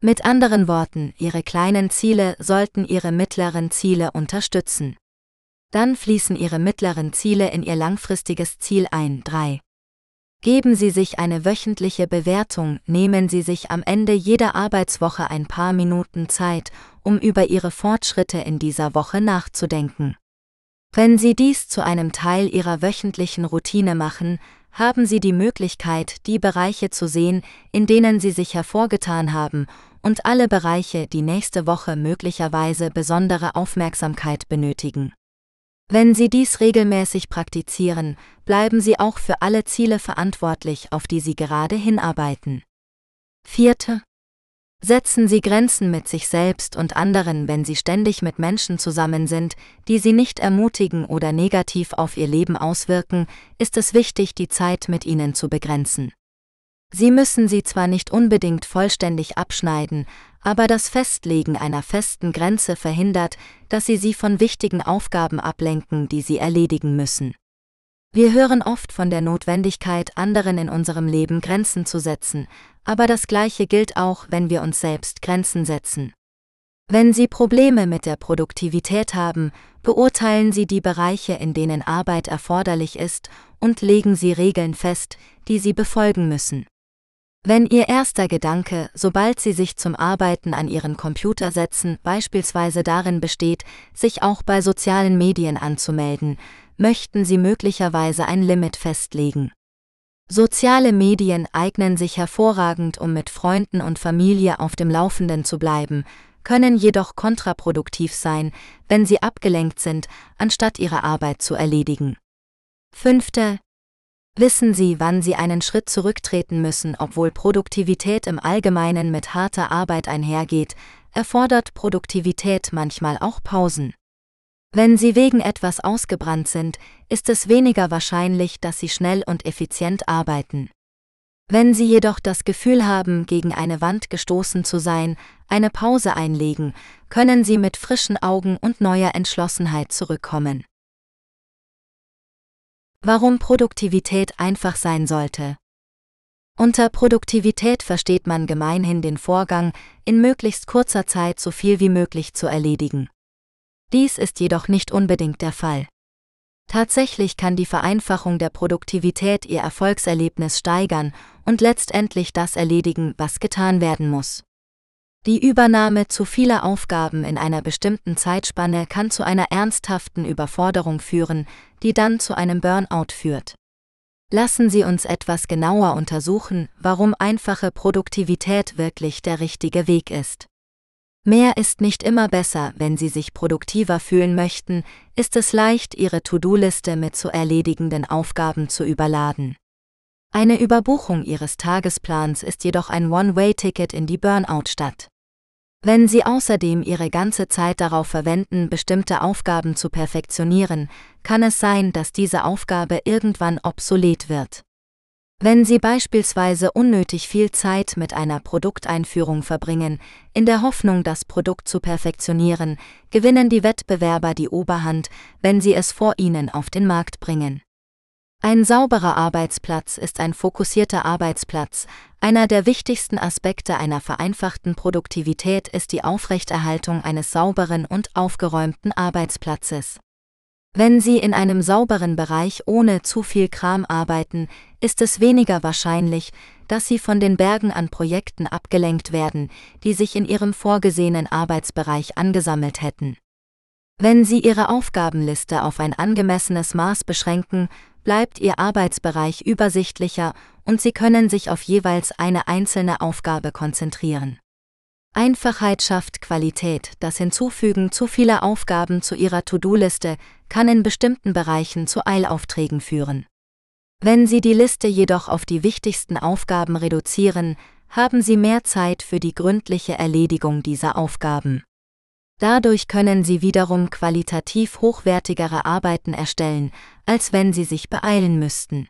Mit anderen Worten, ihre kleinen Ziele sollten ihre mittleren Ziele unterstützen. Dann fließen ihre mittleren Ziele in ihr langfristiges Ziel ein. 3. Geben Sie sich eine wöchentliche Bewertung, nehmen Sie sich am Ende jeder Arbeitswoche ein paar Minuten Zeit, um über Ihre Fortschritte in dieser Woche nachzudenken. Wenn Sie dies zu einem Teil Ihrer wöchentlichen Routine machen, haben Sie die Möglichkeit, die Bereiche zu sehen, in denen Sie sich hervorgetan haben, und alle Bereiche, die nächste Woche möglicherweise besondere Aufmerksamkeit benötigen. Wenn Sie dies regelmäßig praktizieren, bleiben Sie auch für alle Ziele verantwortlich, auf die Sie gerade hinarbeiten. Vierte. Setzen Sie Grenzen mit sich selbst und anderen, wenn Sie ständig mit Menschen zusammen sind, die Sie nicht ermutigen oder negativ auf Ihr Leben auswirken, ist es wichtig, die Zeit mit ihnen zu begrenzen. Sie müssen sie zwar nicht unbedingt vollständig abschneiden, aber das Festlegen einer festen Grenze verhindert, dass Sie sie von wichtigen Aufgaben ablenken, die Sie erledigen müssen. Wir hören oft von der Notwendigkeit, anderen in unserem Leben Grenzen zu setzen, aber das Gleiche gilt auch, wenn wir uns selbst Grenzen setzen. Wenn Sie Probleme mit der Produktivität haben, beurteilen Sie die Bereiche, in denen Arbeit erforderlich ist, und legen Sie Regeln fest, die Sie befolgen müssen. Wenn Ihr erster Gedanke, sobald Sie sich zum Arbeiten an Ihren Computer setzen, beispielsweise darin besteht, sich auch bei sozialen Medien anzumelden, möchten Sie möglicherweise ein Limit festlegen. Soziale Medien eignen sich hervorragend, um mit Freunden und Familie auf dem Laufenden zu bleiben, können jedoch kontraproduktiv sein, wenn sie abgelenkt sind, anstatt ihre Arbeit zu erledigen. Fünfte. Wissen Sie, wann Sie einen Schritt zurücktreten müssen, obwohl Produktivität im Allgemeinen mit harter Arbeit einhergeht, erfordert Produktivität manchmal auch Pausen. Wenn Sie wegen etwas ausgebrannt sind, ist es weniger wahrscheinlich, dass Sie schnell und effizient arbeiten. Wenn Sie jedoch das Gefühl haben, gegen eine Wand gestoßen zu sein, eine Pause einlegen, können Sie mit frischen Augen und neuer Entschlossenheit zurückkommen. Warum Produktivität einfach sein sollte. Unter Produktivität versteht man gemeinhin den Vorgang, in möglichst kurzer Zeit so viel wie möglich zu erledigen. Dies ist jedoch nicht unbedingt der Fall. Tatsächlich kann die Vereinfachung der Produktivität ihr Erfolgserlebnis steigern und letztendlich das erledigen, was getan werden muss. Die Übernahme zu vieler Aufgaben in einer bestimmten Zeitspanne kann zu einer ernsthaften Überforderung führen, die dann zu einem Burnout führt. Lassen Sie uns etwas genauer untersuchen, warum einfache Produktivität wirklich der richtige Weg ist. Mehr ist nicht immer besser, wenn Sie sich produktiver fühlen möchten, ist es leicht, Ihre To-Do-Liste mit zu erledigenden Aufgaben zu überladen. Eine Überbuchung Ihres Tagesplans ist jedoch ein One-Way-Ticket in die Burnout-Stadt. Wenn Sie außerdem Ihre ganze Zeit darauf verwenden, bestimmte Aufgaben zu perfektionieren, kann es sein, dass diese Aufgabe irgendwann obsolet wird. Wenn Sie beispielsweise unnötig viel Zeit mit einer Produkteinführung verbringen, in der Hoffnung, das Produkt zu perfektionieren, gewinnen die Wettbewerber die Oberhand, wenn sie es vor Ihnen auf den Markt bringen. Ein sauberer Arbeitsplatz ist ein fokussierter Arbeitsplatz. Einer der wichtigsten Aspekte einer vereinfachten Produktivität ist die Aufrechterhaltung eines sauberen und aufgeräumten Arbeitsplatzes. Wenn Sie in einem sauberen Bereich ohne zu viel Kram arbeiten, ist es weniger wahrscheinlich, dass Sie von den Bergen an Projekten abgelenkt werden, die sich in Ihrem vorgesehenen Arbeitsbereich angesammelt hätten. Wenn Sie Ihre Aufgabenliste auf ein angemessenes Maß beschränken, bleibt Ihr Arbeitsbereich übersichtlicher und Sie können sich auf jeweils eine einzelne Aufgabe konzentrieren. Einfachheit schafft Qualität, das Hinzufügen zu vieler Aufgaben zu Ihrer To-Do-Liste kann in bestimmten Bereichen zu Eilaufträgen führen. Wenn Sie die Liste jedoch auf die wichtigsten Aufgaben reduzieren, haben Sie mehr Zeit für die gründliche Erledigung dieser Aufgaben. Dadurch können Sie wiederum qualitativ hochwertigere Arbeiten erstellen, als wenn Sie sich beeilen müssten.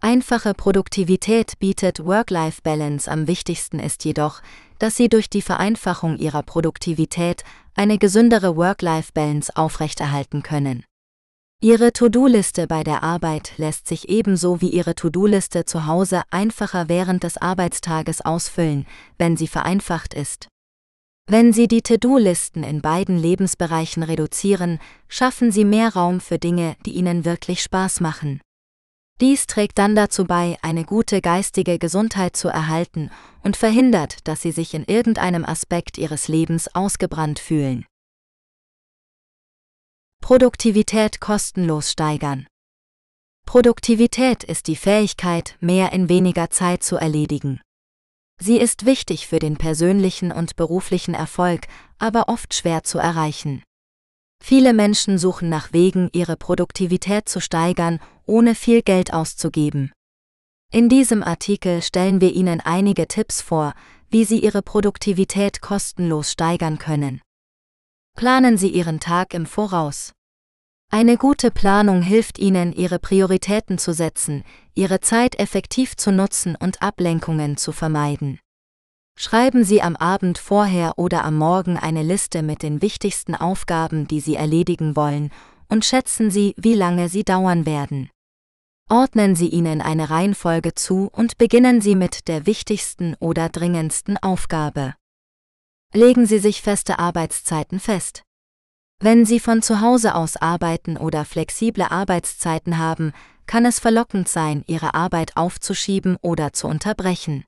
Einfache Produktivität bietet Work-Life-Balance am wichtigsten ist jedoch, dass Sie durch die Vereinfachung Ihrer Produktivität eine gesündere Work-Life-Balance aufrechterhalten können. Ihre To-Do-Liste bei der Arbeit lässt sich ebenso wie Ihre To-Do-Liste zu Hause einfacher während des Arbeitstages ausfüllen, wenn sie vereinfacht ist. Wenn Sie die To-Do-Listen in beiden Lebensbereichen reduzieren, schaffen Sie mehr Raum für Dinge, die Ihnen wirklich Spaß machen. Dies trägt dann dazu bei, eine gute geistige Gesundheit zu erhalten und verhindert, dass Sie sich in irgendeinem Aspekt Ihres Lebens ausgebrannt fühlen. Produktivität kostenlos steigern. Produktivität ist die Fähigkeit, mehr in weniger Zeit zu erledigen. Sie ist wichtig für den persönlichen und beruflichen Erfolg, aber oft schwer zu erreichen. Viele Menschen suchen nach Wegen, ihre Produktivität zu steigern, ohne viel Geld auszugeben. In diesem Artikel stellen wir Ihnen einige Tipps vor, wie Sie Ihre Produktivität kostenlos steigern können. Planen Sie Ihren Tag im Voraus. Eine gute Planung hilft Ihnen, Ihre Prioritäten zu setzen, Ihre Zeit effektiv zu nutzen und Ablenkungen zu vermeiden. Schreiben Sie am Abend vorher oder am Morgen eine Liste mit den wichtigsten Aufgaben, die Sie erledigen wollen, und schätzen Sie, wie lange sie dauern werden. Ordnen Sie ihnen eine Reihenfolge zu und beginnen Sie mit der wichtigsten oder dringendsten Aufgabe. Legen Sie sich feste Arbeitszeiten fest. Wenn Sie von zu Hause aus arbeiten oder flexible Arbeitszeiten haben, kann es verlockend sein, Ihre Arbeit aufzuschieben oder zu unterbrechen.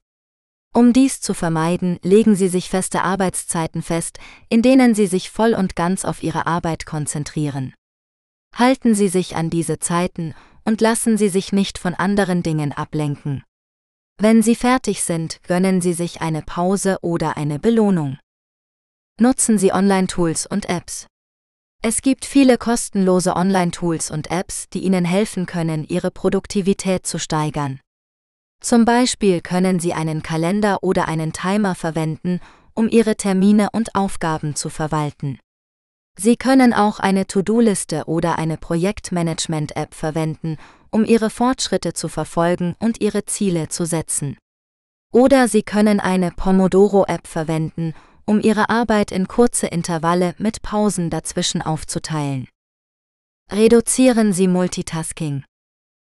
Um dies zu vermeiden, legen Sie sich feste Arbeitszeiten fest, in denen Sie sich voll und ganz auf Ihre Arbeit konzentrieren. Halten Sie sich an diese Zeiten und lassen Sie sich nicht von anderen Dingen ablenken. Wenn Sie fertig sind, gönnen Sie sich eine Pause oder eine Belohnung. Nutzen Sie Online-Tools und Apps. Es gibt viele kostenlose Online-Tools und Apps, die Ihnen helfen können, Ihre Produktivität zu steigern. Zum Beispiel können Sie einen Kalender oder einen Timer verwenden, um Ihre Termine und Aufgaben zu verwalten. Sie können auch eine To-Do-Liste oder eine Projektmanagement-App verwenden, um Ihre Fortschritte zu verfolgen und Ihre Ziele zu setzen. Oder Sie können eine Pomodoro-App verwenden, um Ihre Arbeit in kurze Intervalle mit Pausen dazwischen aufzuteilen. Reduzieren Sie Multitasking.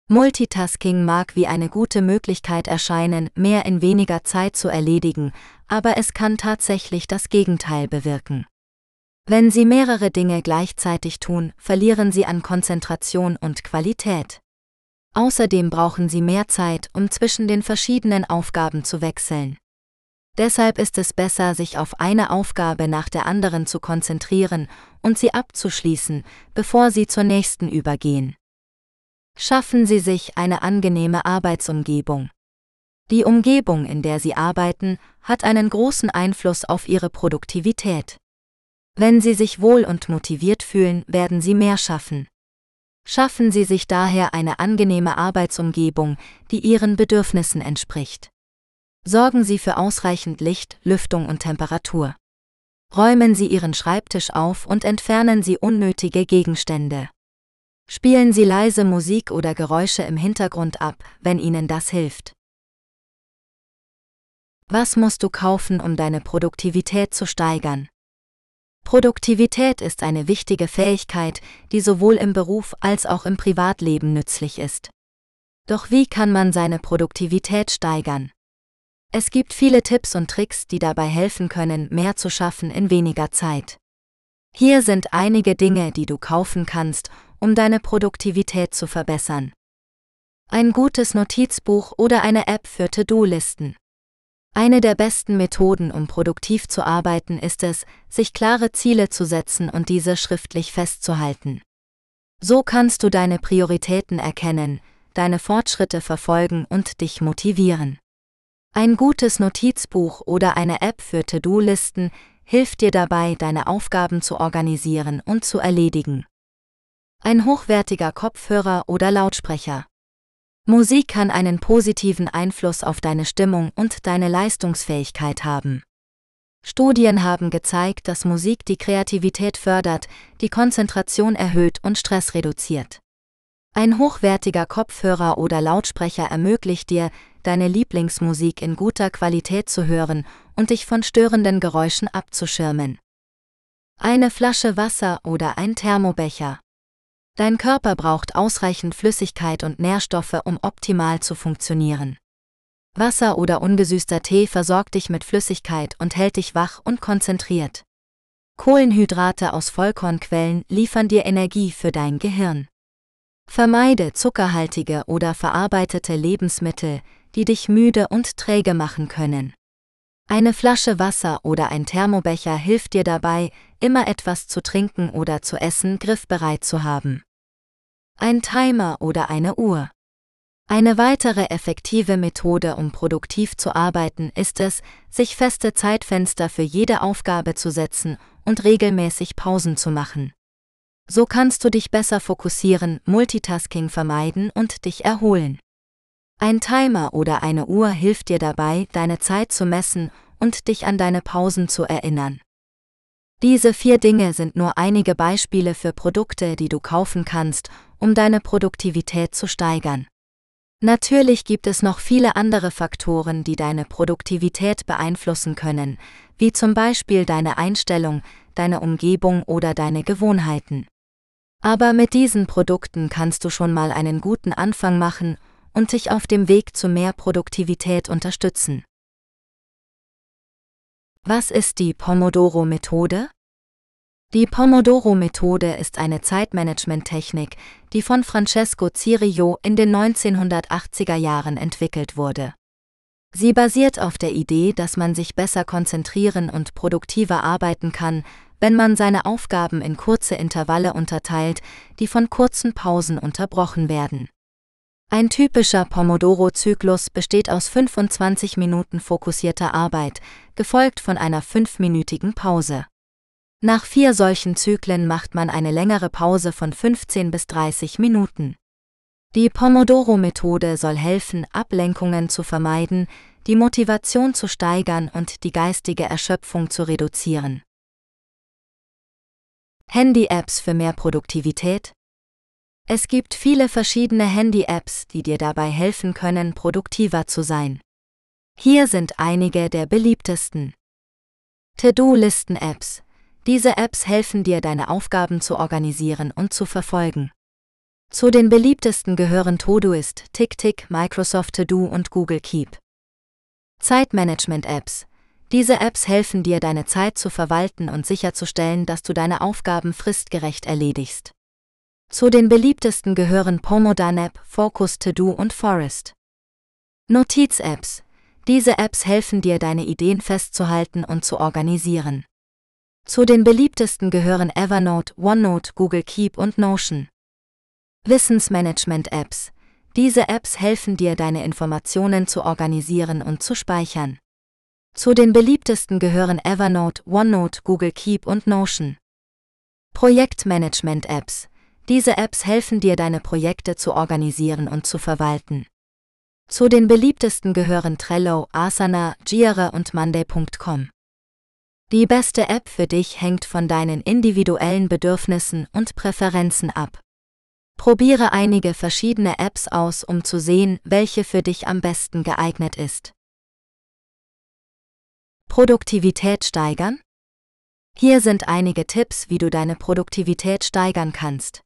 Multitasking mag wie eine gute Möglichkeit erscheinen, mehr in weniger Zeit zu erledigen, aber es kann tatsächlich das Gegenteil bewirken. Wenn Sie mehrere Dinge gleichzeitig tun, verlieren Sie an Konzentration und Qualität. Außerdem brauchen Sie mehr Zeit, um zwischen den verschiedenen Aufgaben zu wechseln. Deshalb ist es besser, sich auf eine Aufgabe nach der anderen zu konzentrieren und sie abzuschließen, bevor Sie zur nächsten übergehen. Schaffen Sie sich eine angenehme Arbeitsumgebung. Die Umgebung, in der Sie arbeiten, hat einen großen Einfluss auf Ihre Produktivität. Wenn Sie sich wohl und motiviert fühlen, werden Sie mehr schaffen. Schaffen Sie sich daher eine angenehme Arbeitsumgebung, die Ihren Bedürfnissen entspricht. Sorgen Sie für ausreichend Licht, Lüftung und Temperatur. Räumen Sie Ihren Schreibtisch auf und entfernen Sie unnötige Gegenstände. Spielen Sie leise Musik oder Geräusche im Hintergrund ab, wenn Ihnen das hilft. Was musst du kaufen, um deine Produktivität zu steigern? Produktivität ist eine wichtige Fähigkeit, die sowohl im Beruf als auch im Privatleben nützlich ist. Doch wie kann man seine Produktivität steigern? Es gibt viele Tipps und Tricks, die dabei helfen können, mehr zu schaffen in weniger Zeit. Hier sind einige Dinge, die du kaufen kannst, um deine Produktivität zu verbessern. Ein gutes Notizbuch oder eine App für To-Do-Listen. Eine der besten Methoden, um produktiv zu arbeiten, ist es, sich klare Ziele zu setzen und diese schriftlich festzuhalten. So kannst du deine Prioritäten erkennen, deine Fortschritte verfolgen und dich motivieren. Ein gutes Notizbuch oder eine App für To-Do-Listen hilft dir dabei, deine Aufgaben zu organisieren und zu erledigen. Ein hochwertiger Kopfhörer oder Lautsprecher. Musik kann einen positiven Einfluss auf deine Stimmung und deine Leistungsfähigkeit haben. Studien haben gezeigt, dass Musik die Kreativität fördert, die Konzentration erhöht und Stress reduziert. Ein hochwertiger Kopfhörer oder Lautsprecher ermöglicht dir, deine Lieblingsmusik in guter Qualität zu hören und dich von störenden Geräuschen abzuschirmen. Eine Flasche Wasser oder ein Thermobecher. Dein Körper braucht ausreichend Flüssigkeit und Nährstoffe, um optimal zu funktionieren. Wasser oder ungesüßter Tee versorgt dich mit Flüssigkeit und hält dich wach und konzentriert. Kohlenhydrate aus Vollkornquellen liefern dir Energie für dein Gehirn. Vermeide zuckerhaltige oder verarbeitete Lebensmittel, die dich müde und träge machen können. Eine Flasche Wasser oder ein Thermobecher hilft dir dabei, immer etwas zu trinken oder zu essen griffbereit zu haben. Ein Timer oder eine Uhr. Eine weitere effektive Methode, um produktiv zu arbeiten, ist es, sich feste Zeitfenster für jede Aufgabe zu setzen und regelmäßig Pausen zu machen. So kannst du dich besser fokussieren, Multitasking vermeiden und dich erholen. Ein Timer oder eine Uhr hilft dir dabei, deine Zeit zu messen und dich an deine Pausen zu erinnern. Diese vier Dinge sind nur einige Beispiele für Produkte, die du kaufen kannst, um deine Produktivität zu steigern. Natürlich gibt es noch viele andere Faktoren, die deine Produktivität beeinflussen können, wie zum Beispiel deine Einstellung, deine Umgebung oder deine Gewohnheiten. Aber mit diesen Produkten kannst du schon mal einen guten Anfang machen und dich auf dem Weg zu mehr Produktivität unterstützen. Was ist die Pomodoro-Methode? Die Pomodoro-Methode ist eine Zeitmanagement-Technik, die von Francesco Cirio in den 1980er Jahren entwickelt wurde. Sie basiert auf der Idee, dass man sich besser konzentrieren und produktiver arbeiten kann, wenn man seine Aufgaben in kurze Intervalle unterteilt, die von kurzen Pausen unterbrochen werden. Ein typischer Pomodoro-Zyklus besteht aus 25 Minuten fokussierter Arbeit, gefolgt von einer fünfminütigen Pause. Nach vier solchen Zyklen macht man eine längere Pause von 15 bis 30 Minuten. Die Pomodoro-Methode soll helfen, Ablenkungen zu vermeiden, die Motivation zu steigern und die geistige Erschöpfung zu reduzieren. Handy-Apps für mehr Produktivität? Es gibt viele verschiedene Handy-Apps, die dir dabei helfen können, produktiver zu sein. Hier sind einige der beliebtesten. To-Do-Listen-Apps. Diese Apps helfen dir, deine Aufgaben zu organisieren und zu verfolgen. Zu den beliebtesten gehören Todoist, TickTick, Microsoft To-Do und Google Keep. Zeitmanagement-Apps. Diese Apps helfen dir, deine Zeit zu verwalten und sicherzustellen, dass du deine Aufgaben fristgerecht erledigst. Zu den beliebtesten gehören Pomodanap, Focus To Do und Forest. Notiz-Apps. Diese Apps helfen dir, deine Ideen festzuhalten und zu organisieren. Zu den beliebtesten gehören Evernote, OneNote, Google Keep und Notion. Wissensmanagement-Apps. Diese Apps helfen dir, deine Informationen zu organisieren und zu speichern. Zu den beliebtesten gehören Evernote, OneNote, Google Keep und Notion. Projektmanagement-Apps. Diese Apps helfen dir, deine Projekte zu organisieren und zu verwalten. Zu den beliebtesten gehören Trello, Asana, Jira und Monday.com. Die beste App für dich hängt von deinen individuellen Bedürfnissen und Präferenzen ab. Probiere einige verschiedene Apps aus, um zu sehen, welche für dich am besten geeignet ist. Produktivität steigern? Hier sind einige Tipps, wie du deine Produktivität steigern kannst.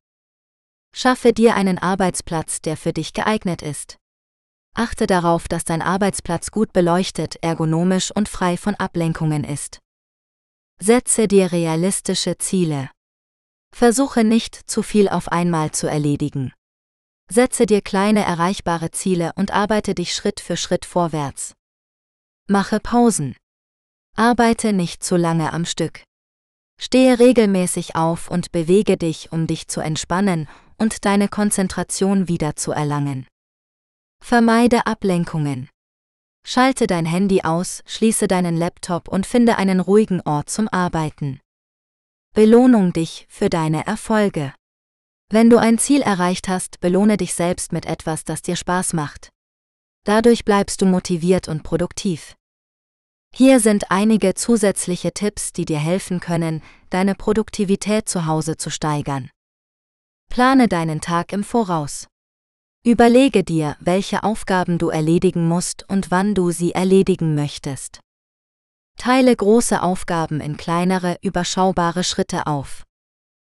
Schaffe dir einen Arbeitsplatz, der für dich geeignet ist. Achte darauf, dass dein Arbeitsplatz gut beleuchtet, ergonomisch und frei von Ablenkungen ist. Setze dir realistische Ziele. Versuche nicht zu viel auf einmal zu erledigen. Setze dir kleine erreichbare Ziele und arbeite dich Schritt für Schritt vorwärts. Mache Pausen. Arbeite nicht zu lange am Stück. Stehe regelmäßig auf und bewege dich, um dich zu entspannen und deine Konzentration wieder zu erlangen. Vermeide Ablenkungen. Schalte dein Handy aus, schließe deinen Laptop und finde einen ruhigen Ort zum Arbeiten. Belohnung dich für deine Erfolge. Wenn du ein Ziel erreicht hast, belohne dich selbst mit etwas, das dir Spaß macht. Dadurch bleibst du motiviert und produktiv. Hier sind einige zusätzliche Tipps, die dir helfen können, deine Produktivität zu Hause zu steigern. Plane deinen Tag im Voraus. Überlege dir, welche Aufgaben du erledigen musst und wann du sie erledigen möchtest. Teile große Aufgaben in kleinere, überschaubare Schritte auf.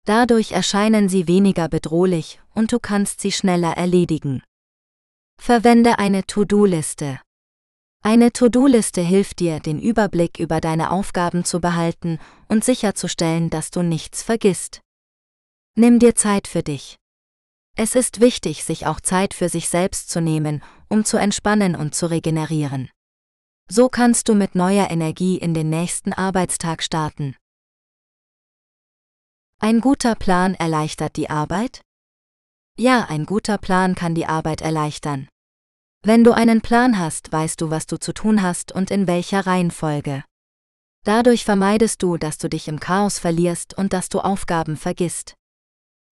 Dadurch erscheinen sie weniger bedrohlich und du kannst sie schneller erledigen. Verwende eine To-Do-Liste. Eine To-Do-Liste hilft dir, den Überblick über deine Aufgaben zu behalten und sicherzustellen, dass du nichts vergisst. Nimm dir Zeit für dich. Es ist wichtig, sich auch Zeit für sich selbst zu nehmen, um zu entspannen und zu regenerieren. So kannst du mit neuer Energie in den nächsten Arbeitstag starten. Ein guter Plan erleichtert die Arbeit? Ja, ein guter Plan kann die Arbeit erleichtern. Wenn du einen Plan hast, weißt du, was du zu tun hast und in welcher Reihenfolge. Dadurch vermeidest du, dass du dich im Chaos verlierst und dass du Aufgaben vergisst.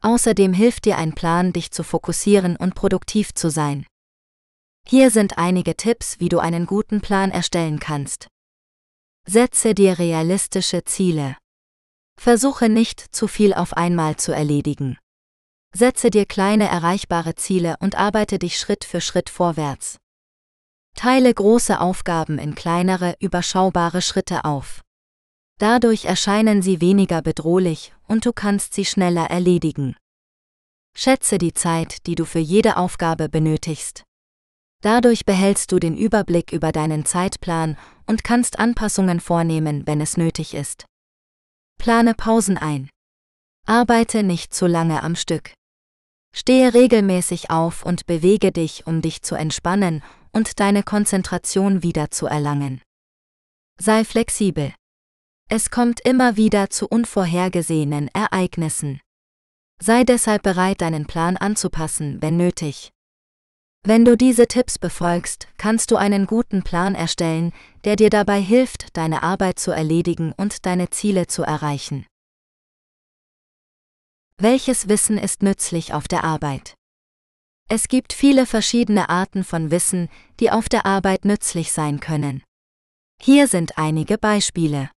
Außerdem hilft dir ein Plan, dich zu fokussieren und produktiv zu sein. Hier sind einige Tipps, wie du einen guten Plan erstellen kannst. Setze dir realistische Ziele. Versuche nicht zu viel auf einmal zu erledigen. Setze dir kleine erreichbare Ziele und arbeite dich Schritt für Schritt vorwärts. Teile große Aufgaben in kleinere, überschaubare Schritte auf. Dadurch erscheinen sie weniger bedrohlich und du kannst sie schneller erledigen. Schätze die Zeit, die du für jede Aufgabe benötigst. Dadurch behältst du den Überblick über deinen Zeitplan und kannst Anpassungen vornehmen, wenn es nötig ist. Plane Pausen ein. Arbeite nicht zu lange am Stück. Stehe regelmäßig auf und bewege dich, um dich zu entspannen und deine Konzentration wieder zu erlangen. Sei flexibel. Es kommt immer wieder zu unvorhergesehenen Ereignissen. Sei deshalb bereit, deinen Plan anzupassen, wenn nötig. Wenn du diese Tipps befolgst, kannst du einen guten Plan erstellen, der dir dabei hilft, deine Arbeit zu erledigen und deine Ziele zu erreichen. Welches Wissen ist nützlich auf der Arbeit? Es gibt viele verschiedene Arten von Wissen, die auf der Arbeit nützlich sein können. Hier sind einige Beispiele.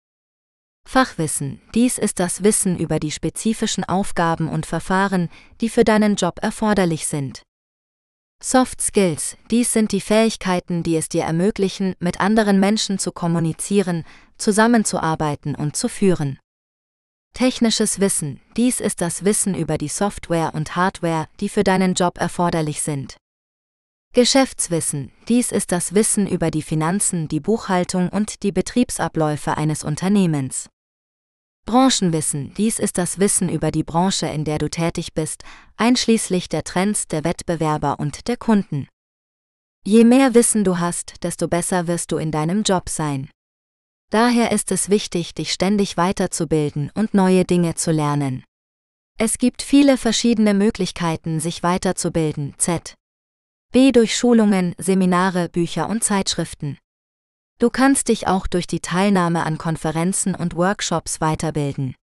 Fachwissen, dies ist das Wissen über die spezifischen Aufgaben und Verfahren, die für deinen Job erforderlich sind. Soft Skills, dies sind die Fähigkeiten, die es dir ermöglichen, mit anderen Menschen zu kommunizieren, zusammenzuarbeiten und zu führen. Technisches Wissen, dies ist das Wissen über die Software und Hardware, die für deinen Job erforderlich sind. Geschäftswissen, dies ist das Wissen über die Finanzen, die Buchhaltung und die Betriebsabläufe eines Unternehmens. Branchenwissen, dies ist das Wissen über die Branche, in der du tätig bist, einschließlich der Trends der Wettbewerber und der Kunden. Je mehr Wissen du hast, desto besser wirst du in deinem Job sein. Daher ist es wichtig, dich ständig weiterzubilden und neue Dinge zu lernen. Es gibt viele verschiedene Möglichkeiten, sich weiterzubilden, z. B durch Schulungen, Seminare, Bücher und Zeitschriften. Du kannst dich auch durch die Teilnahme an Konferenzen und Workshops weiterbilden.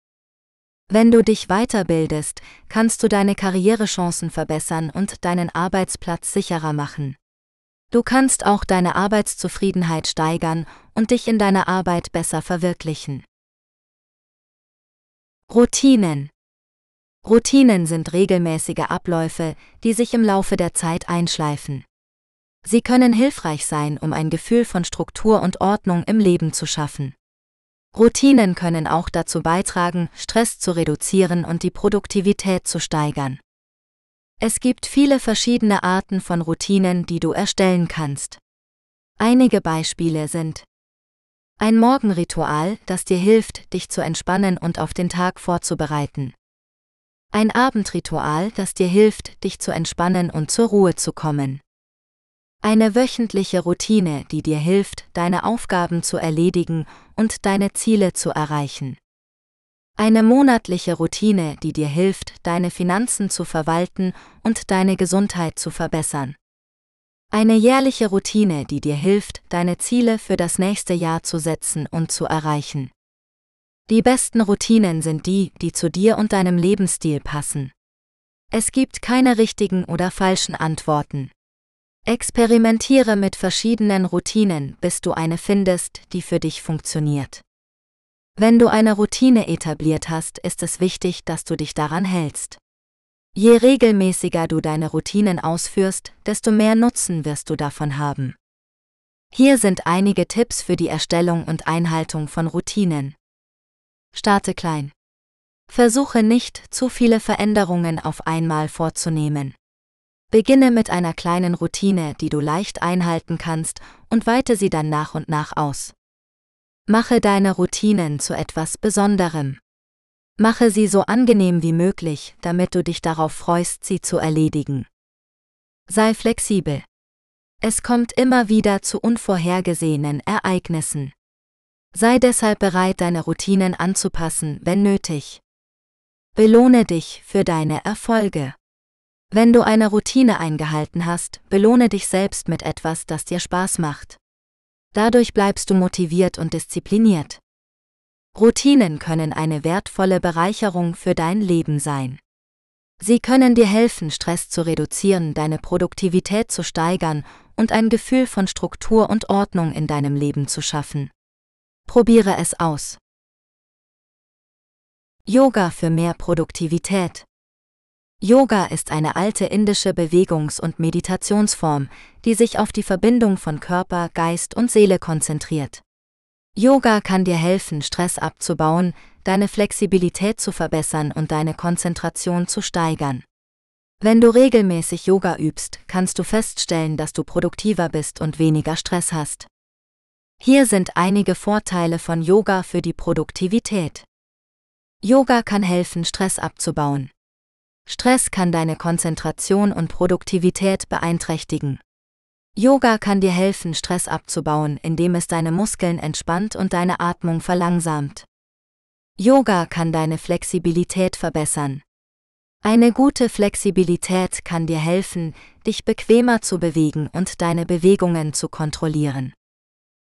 Wenn du dich weiterbildest, kannst du deine Karrierechancen verbessern und deinen Arbeitsplatz sicherer machen. Du kannst auch deine Arbeitszufriedenheit steigern und dich in deiner Arbeit besser verwirklichen. Routinen Routinen sind regelmäßige Abläufe, die sich im Laufe der Zeit einschleifen. Sie können hilfreich sein, um ein Gefühl von Struktur und Ordnung im Leben zu schaffen. Routinen können auch dazu beitragen, Stress zu reduzieren und die Produktivität zu steigern. Es gibt viele verschiedene Arten von Routinen, die du erstellen kannst. Einige Beispiele sind ein Morgenritual, das dir hilft, dich zu entspannen und auf den Tag vorzubereiten. Ein Abendritual, das dir hilft, dich zu entspannen und zur Ruhe zu kommen. Eine wöchentliche Routine, die dir hilft, deine Aufgaben zu erledigen und deine Ziele zu erreichen. Eine monatliche Routine, die dir hilft, deine Finanzen zu verwalten und deine Gesundheit zu verbessern. Eine jährliche Routine, die dir hilft, deine Ziele für das nächste Jahr zu setzen und zu erreichen. Die besten Routinen sind die, die zu dir und deinem Lebensstil passen. Es gibt keine richtigen oder falschen Antworten. Experimentiere mit verschiedenen Routinen, bis du eine findest, die für dich funktioniert. Wenn du eine Routine etabliert hast, ist es wichtig, dass du dich daran hältst. Je regelmäßiger du deine Routinen ausführst, desto mehr Nutzen wirst du davon haben. Hier sind einige Tipps für die Erstellung und Einhaltung von Routinen. Starte klein. Versuche nicht, zu viele Veränderungen auf einmal vorzunehmen. Beginne mit einer kleinen Routine, die du leicht einhalten kannst, und weite sie dann nach und nach aus. Mache deine Routinen zu etwas Besonderem. Mache sie so angenehm wie möglich, damit du dich darauf freust, sie zu erledigen. Sei flexibel. Es kommt immer wieder zu unvorhergesehenen Ereignissen. Sei deshalb bereit, deine Routinen anzupassen, wenn nötig. Belohne dich für deine Erfolge. Wenn du eine Routine eingehalten hast, belohne dich selbst mit etwas, das dir Spaß macht. Dadurch bleibst du motiviert und diszipliniert. Routinen können eine wertvolle Bereicherung für dein Leben sein. Sie können dir helfen, Stress zu reduzieren, deine Produktivität zu steigern und ein Gefühl von Struktur und Ordnung in deinem Leben zu schaffen. Probiere es aus. Yoga für mehr Produktivität. Yoga ist eine alte indische Bewegungs- und Meditationsform, die sich auf die Verbindung von Körper, Geist und Seele konzentriert. Yoga kann dir helfen, Stress abzubauen, deine Flexibilität zu verbessern und deine Konzentration zu steigern. Wenn du regelmäßig Yoga übst, kannst du feststellen, dass du produktiver bist und weniger Stress hast. Hier sind einige Vorteile von Yoga für die Produktivität. Yoga kann helfen, Stress abzubauen. Stress kann deine Konzentration und Produktivität beeinträchtigen. Yoga kann dir helfen, Stress abzubauen, indem es deine Muskeln entspannt und deine Atmung verlangsamt. Yoga kann deine Flexibilität verbessern. Eine gute Flexibilität kann dir helfen, dich bequemer zu bewegen und deine Bewegungen zu kontrollieren.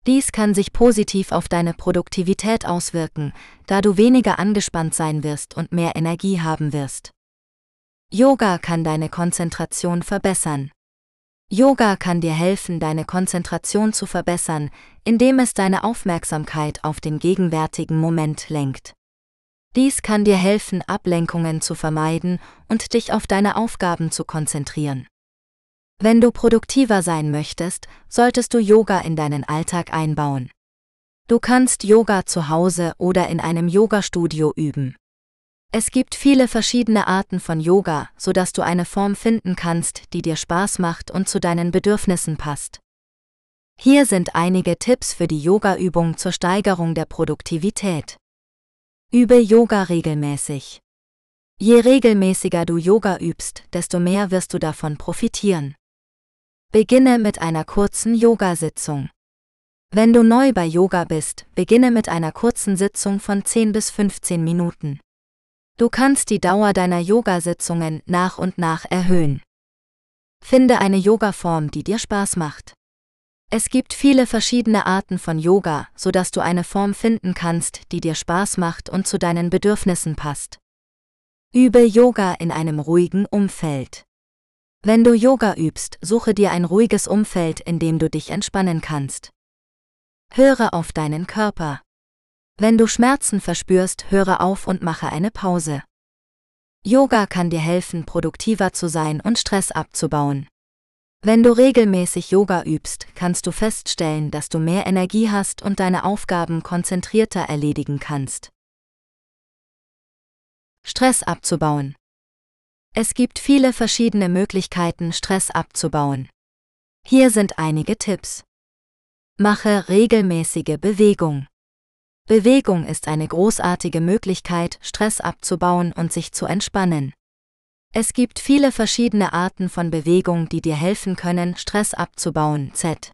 Dies kann sich positiv auf deine Produktivität auswirken, da du weniger angespannt sein wirst und mehr Energie haben wirst. Yoga kann deine Konzentration verbessern. Yoga kann dir helfen, deine Konzentration zu verbessern, indem es deine Aufmerksamkeit auf den gegenwärtigen Moment lenkt. Dies kann dir helfen, Ablenkungen zu vermeiden und dich auf deine Aufgaben zu konzentrieren. Wenn du produktiver sein möchtest, solltest du Yoga in deinen Alltag einbauen. Du kannst Yoga zu Hause oder in einem Yogastudio üben. Es gibt viele verschiedene Arten von Yoga, sodass du eine Form finden kannst, die dir Spaß macht und zu deinen Bedürfnissen passt. Hier sind einige Tipps für die Yoga-Übung zur Steigerung der Produktivität. Übe Yoga regelmäßig. Je regelmäßiger du Yoga übst, desto mehr wirst du davon profitieren. Beginne mit einer kurzen Yoga-Sitzung. Wenn du neu bei Yoga bist, beginne mit einer kurzen Sitzung von 10 bis 15 Minuten. Du kannst die Dauer deiner Yoga-Sitzungen nach und nach erhöhen. Finde eine Yoga-Form, die dir Spaß macht. Es gibt viele verschiedene Arten von Yoga, sodass du eine Form finden kannst, die dir Spaß macht und zu deinen Bedürfnissen passt. Übe Yoga in einem ruhigen Umfeld. Wenn du Yoga übst, suche dir ein ruhiges Umfeld, in dem du dich entspannen kannst. Höre auf deinen Körper. Wenn du Schmerzen verspürst, höre auf und mache eine Pause. Yoga kann dir helfen, produktiver zu sein und Stress abzubauen. Wenn du regelmäßig Yoga übst, kannst du feststellen, dass du mehr Energie hast und deine Aufgaben konzentrierter erledigen kannst. Stress abzubauen. Es gibt viele verschiedene Möglichkeiten, Stress abzubauen. Hier sind einige Tipps. Mache regelmäßige Bewegung. Bewegung ist eine großartige Möglichkeit, Stress abzubauen und sich zu entspannen. Es gibt viele verschiedene Arten von Bewegung, die dir helfen können, Stress abzubauen. Z.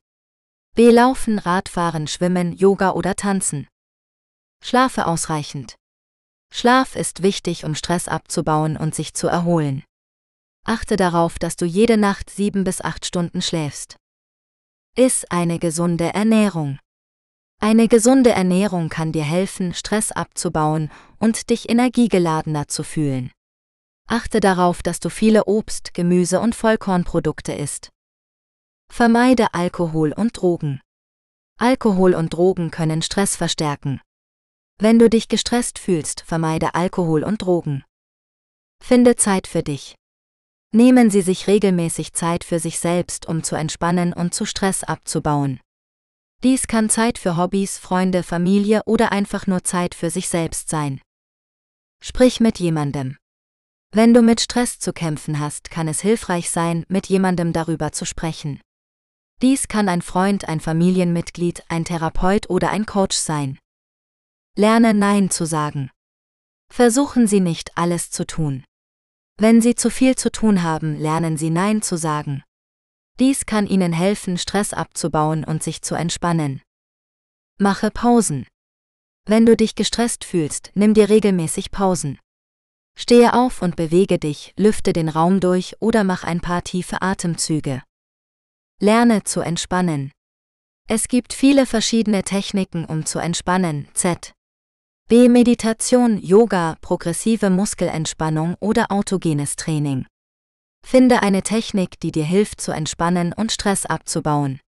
B. Laufen, Radfahren, Schwimmen, Yoga oder Tanzen. Schlafe ausreichend. Schlaf ist wichtig, um Stress abzubauen und sich zu erholen. Achte darauf, dass du jede Nacht sieben bis acht Stunden schläfst. Iss eine gesunde Ernährung. Eine gesunde Ernährung kann dir helfen, Stress abzubauen und dich energiegeladener zu fühlen. Achte darauf, dass du viele Obst, Gemüse und Vollkornprodukte isst. Vermeide Alkohol und Drogen. Alkohol und Drogen können Stress verstärken. Wenn du dich gestresst fühlst, vermeide Alkohol und Drogen. Finde Zeit für dich. Nehmen Sie sich regelmäßig Zeit für sich selbst, um zu entspannen und zu Stress abzubauen. Dies kann Zeit für Hobbys, Freunde, Familie oder einfach nur Zeit für sich selbst sein. Sprich mit jemandem. Wenn du mit Stress zu kämpfen hast, kann es hilfreich sein, mit jemandem darüber zu sprechen. Dies kann ein Freund, ein Familienmitglied, ein Therapeut oder ein Coach sein. Lerne Nein zu sagen. Versuchen Sie nicht alles zu tun. Wenn Sie zu viel zu tun haben, lernen Sie Nein zu sagen. Dies kann Ihnen helfen, Stress abzubauen und sich zu entspannen. Mache Pausen. Wenn du dich gestresst fühlst, nimm dir regelmäßig Pausen. Stehe auf und bewege dich, lüfte den Raum durch oder mach ein paar tiefe Atemzüge. Lerne zu entspannen. Es gibt viele verschiedene Techniken, um zu entspannen. Z. B. Meditation, Yoga, progressive Muskelentspannung oder autogenes Training. Finde eine Technik, die dir hilft zu entspannen und Stress abzubauen.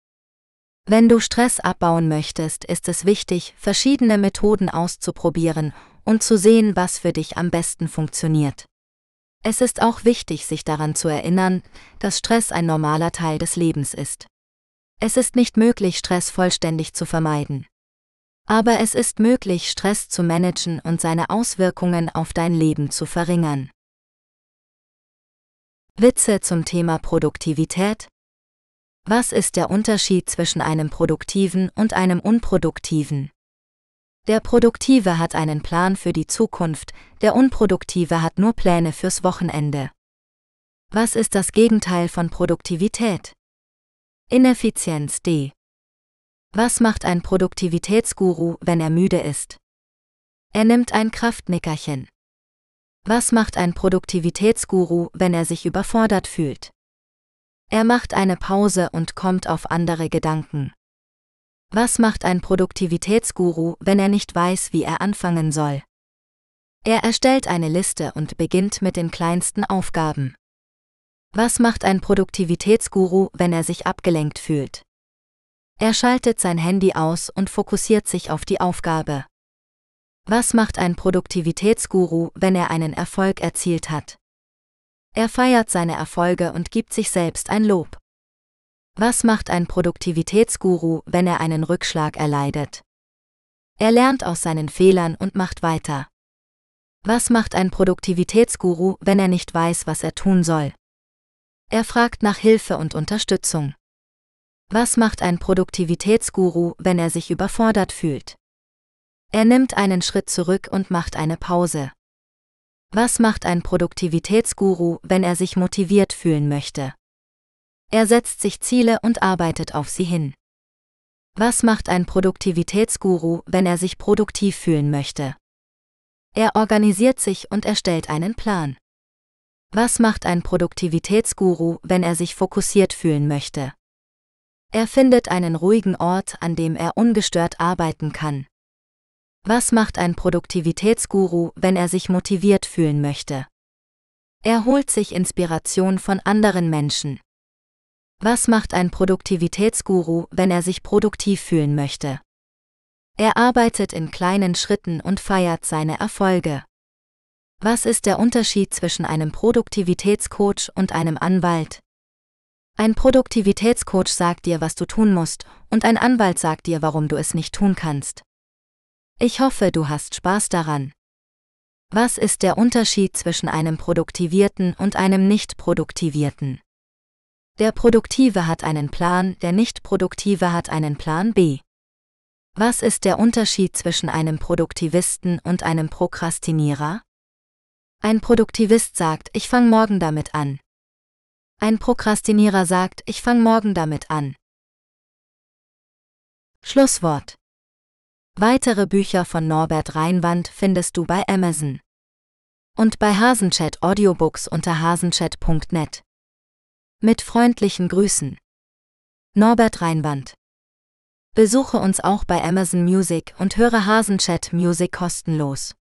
Wenn du Stress abbauen möchtest, ist es wichtig, verschiedene Methoden auszuprobieren und zu sehen, was für dich am besten funktioniert. Es ist auch wichtig, sich daran zu erinnern, dass Stress ein normaler Teil des Lebens ist. Es ist nicht möglich, Stress vollständig zu vermeiden. Aber es ist möglich, Stress zu managen und seine Auswirkungen auf dein Leben zu verringern. Witze zum Thema Produktivität? Was ist der Unterschied zwischen einem produktiven und einem unproduktiven? Der Produktive hat einen Plan für die Zukunft, der Unproduktive hat nur Pläne fürs Wochenende. Was ist das Gegenteil von Produktivität? Ineffizienz D. Was macht ein Produktivitätsguru, wenn er müde ist? Er nimmt ein Kraftnickerchen. Was macht ein Produktivitätsguru, wenn er sich überfordert fühlt? Er macht eine Pause und kommt auf andere Gedanken. Was macht ein Produktivitätsguru, wenn er nicht weiß, wie er anfangen soll? Er erstellt eine Liste und beginnt mit den kleinsten Aufgaben. Was macht ein Produktivitätsguru, wenn er sich abgelenkt fühlt? Er schaltet sein Handy aus und fokussiert sich auf die Aufgabe. Was macht ein Produktivitätsguru, wenn er einen Erfolg erzielt hat? Er feiert seine Erfolge und gibt sich selbst ein Lob. Was macht ein Produktivitätsguru, wenn er einen Rückschlag erleidet? Er lernt aus seinen Fehlern und macht weiter. Was macht ein Produktivitätsguru, wenn er nicht weiß, was er tun soll? Er fragt nach Hilfe und Unterstützung. Was macht ein Produktivitätsguru, wenn er sich überfordert fühlt? Er nimmt einen Schritt zurück und macht eine Pause. Was macht ein Produktivitätsguru, wenn er sich motiviert fühlen möchte? Er setzt sich Ziele und arbeitet auf sie hin. Was macht ein Produktivitätsguru, wenn er sich produktiv fühlen möchte? Er organisiert sich und erstellt einen Plan. Was macht ein Produktivitätsguru, wenn er sich fokussiert fühlen möchte? Er findet einen ruhigen Ort, an dem er ungestört arbeiten kann. Was macht ein Produktivitätsguru, wenn er sich motiviert fühlen möchte? Er holt sich Inspiration von anderen Menschen. Was macht ein Produktivitätsguru, wenn er sich produktiv fühlen möchte? Er arbeitet in kleinen Schritten und feiert seine Erfolge. Was ist der Unterschied zwischen einem Produktivitätscoach und einem Anwalt? Ein Produktivitätscoach sagt dir, was du tun musst, und ein Anwalt sagt dir, warum du es nicht tun kannst. Ich hoffe, du hast Spaß daran. Was ist der Unterschied zwischen einem Produktivierten und einem Nicht-Produktivierten? Der Produktive hat einen Plan, der Nicht-Produktive hat einen Plan B. Was ist der Unterschied zwischen einem Produktivisten und einem Prokrastinierer? Ein Produktivist sagt, ich fang morgen damit an. Ein Prokrastinierer sagt, ich fang morgen damit an. Schlusswort. Weitere Bücher von Norbert Reinwand findest du bei Amazon. Und bei Hasenchat Audiobooks unter hasenchat.net. Mit freundlichen Grüßen. Norbert Reinwand. Besuche uns auch bei Amazon Music und höre Hasenchat Music kostenlos.